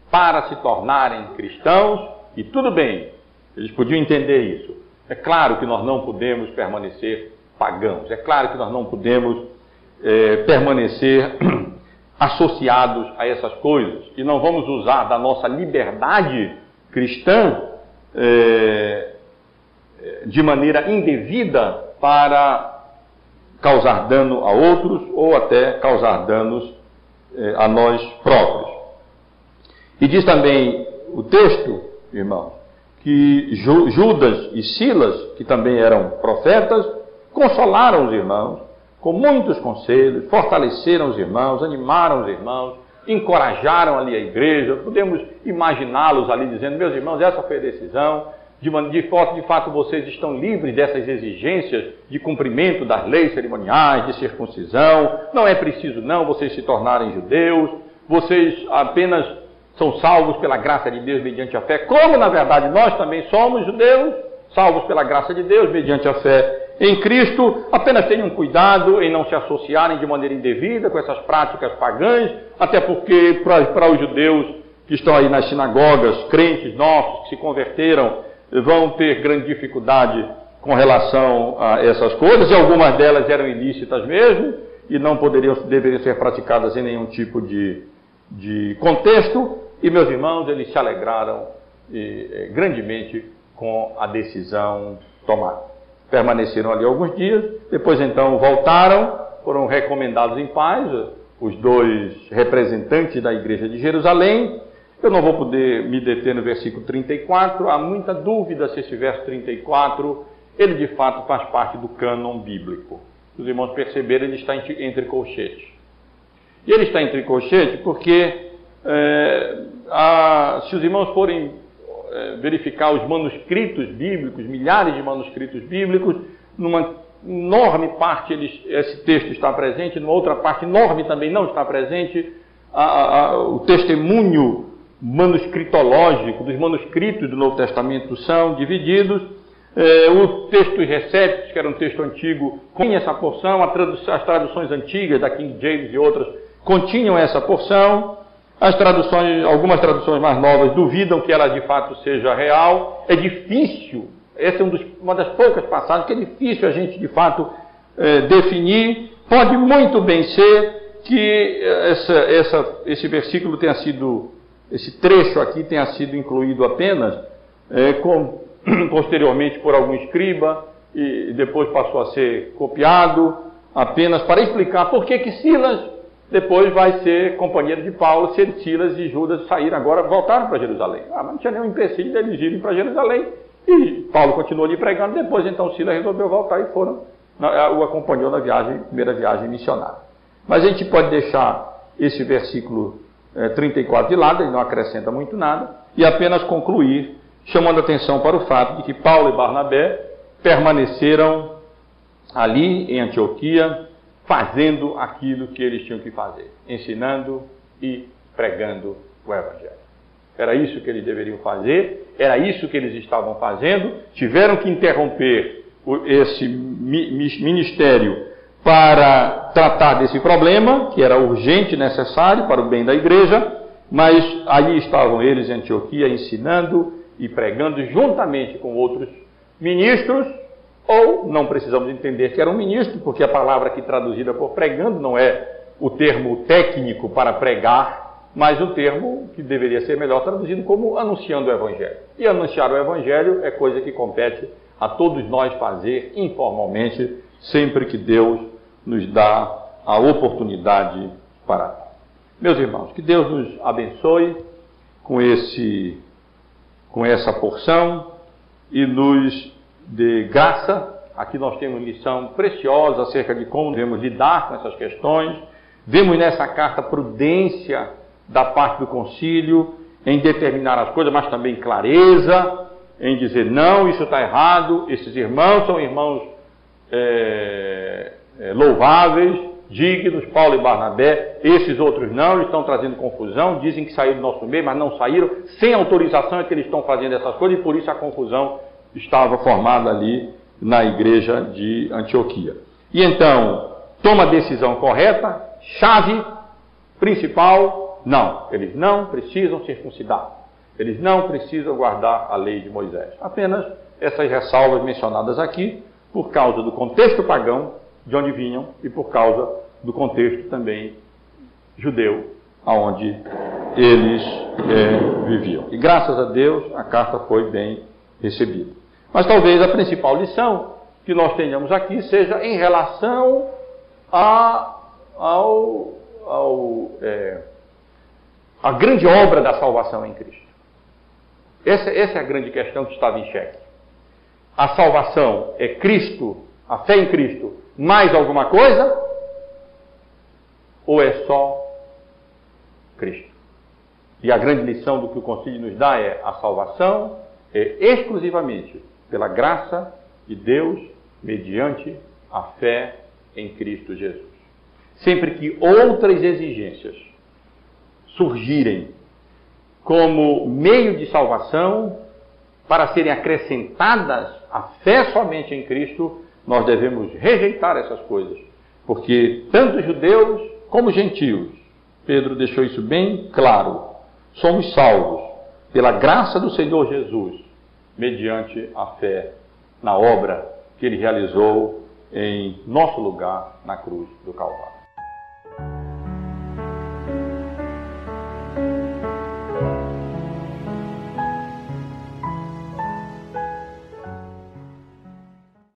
para se tornarem cristãos, e tudo bem, eles podiam entender isso. É claro que nós não podemos permanecer pagãos, é claro que nós não podemos é, permanecer associados a essas coisas e não vamos usar da nossa liberdade cristã é, de maneira indevida para causar dano a outros ou até causar danos é, a nós próprios. E diz também o texto irmãos, que Judas e Silas, que também eram profetas, consolaram os irmãos com muitos conselhos, fortaleceram os irmãos, animaram os irmãos, encorajaram ali a igreja. Podemos imaginá-los ali dizendo: Meus irmãos, essa foi a decisão. De, de, de fato, vocês estão livres dessas exigências de cumprimento das leis cerimoniais, de circuncisão. Não é preciso, não, vocês se tornarem judeus. Vocês apenas são salvos pela graça de Deus mediante a fé, como na verdade nós também somos judeus, salvos pela graça de Deus mediante a fé em Cristo, apenas tenham cuidado em não se associarem de maneira indevida com essas práticas pagãs, até porque para os judeus que estão aí nas sinagogas, crentes nossos que se converteram, vão ter grande dificuldade com relação a essas coisas, e algumas delas eram ilícitas mesmo, e não poderiam, deveriam ser praticadas em nenhum tipo de, de contexto, e meus irmãos, eles se alegraram e, grandemente com a decisão tomada. Permaneceram ali alguns dias, depois então voltaram, foram recomendados em paz, os dois representantes da igreja de Jerusalém. Eu não vou poder me deter no versículo 34, há muita dúvida se esse verso 34, ele de fato faz parte do cânon bíblico. Os irmãos perceberam, ele está entre colchetes. E ele está entre colchetes porque é, a, se os irmãos forem é, verificar os manuscritos bíblicos, milhares de manuscritos bíblicos, numa enorme parte eles, esse texto está presente, numa outra parte enorme também não está presente. A, a, o testemunho manuscritológico dos manuscritos do Novo Testamento são divididos. É, o texto Receptos, que era um texto antigo, tinha essa porção, as traduções antigas da King James e outras continham essa porção. As traduções, algumas traduções mais novas duvidam que ela de fato seja real. É difícil, essa é um dos, uma das poucas passagens que é difícil a gente de fato é, definir, Pode muito bem ser que essa, essa, esse versículo tenha sido, esse trecho aqui tenha sido incluído apenas é, com, posteriormente por algum escriba e depois passou a ser copiado apenas para explicar por que que Silas depois vai ser companheiro de Paulo, se Silas e Judas saíram agora, voltaram para Jerusalém. Ah, mas não tinha nenhum empecilho deles irem para Jerusalém. E Paulo continuou ali pregando, depois então Silas resolveu voltar e foram, o acompanhou na viagem, primeira viagem missionária. Mas a gente pode deixar esse versículo é, 34 de lado, ele não acrescenta muito nada, e apenas concluir chamando atenção para o fato de que Paulo e Barnabé permaneceram ali em Antioquia, fazendo aquilo que eles tinham que fazer, ensinando e pregando o Evangelho. Era isso que eles deveriam fazer, era isso que eles estavam fazendo, tiveram que interromper esse ministério para tratar desse problema, que era urgente e necessário para o bem da igreja, mas ali estavam eles em Antioquia ensinando e pregando juntamente com outros ministros ou não precisamos entender que era um ministro, porque a palavra aqui traduzida por pregando não é o termo técnico para pregar, mas o termo que deveria ser melhor traduzido como anunciando o Evangelho. E anunciar o Evangelho é coisa que compete a todos nós fazer informalmente, sempre que Deus nos dá a oportunidade para. Meus irmãos, que Deus nos abençoe com esse com essa porção e nos de graça. Aqui nós temos lição preciosa acerca de como devemos lidar com essas questões. Vemos nessa carta prudência da parte do concílio em determinar as coisas, mas também clareza em dizer não, isso está errado. Esses irmãos são irmãos é, é, louváveis, dignos, Paulo e Barnabé. Esses outros não, eles estão trazendo confusão, dizem que saíram do nosso meio, mas não saíram. Sem autorização é que eles estão fazendo essas coisas e por isso a confusão estava formada ali na igreja de Antioquia. E então, toma a decisão correta, chave principal, não, eles não precisam circuncidar. Eles não precisam guardar a lei de Moisés. Apenas essas ressalvas mencionadas aqui, por causa do contexto pagão de onde vinham e por causa do contexto também judeu, aonde eles é, viviam. E graças a Deus a carta foi bem recebida. Mas talvez a principal lição que nós tenhamos aqui seja em relação a, ao, ao, é, a grande obra da salvação em Cristo. Essa, essa é a grande questão que estava em xeque. A salvação é Cristo, a fé em Cristo, mais alguma coisa? Ou é só Cristo? E a grande lição do que o Concílio nos dá é a salvação é exclusivamente pela graça de Deus mediante a fé em Cristo Jesus. Sempre que outras exigências surgirem como meio de salvação para serem acrescentadas à fé somente em Cristo, nós devemos rejeitar essas coisas, porque tanto judeus como gentios, Pedro deixou isso bem claro, somos salvos pela graça do Senhor Jesus mediante a fé na obra que ele realizou em nosso lugar na cruz do Calvário.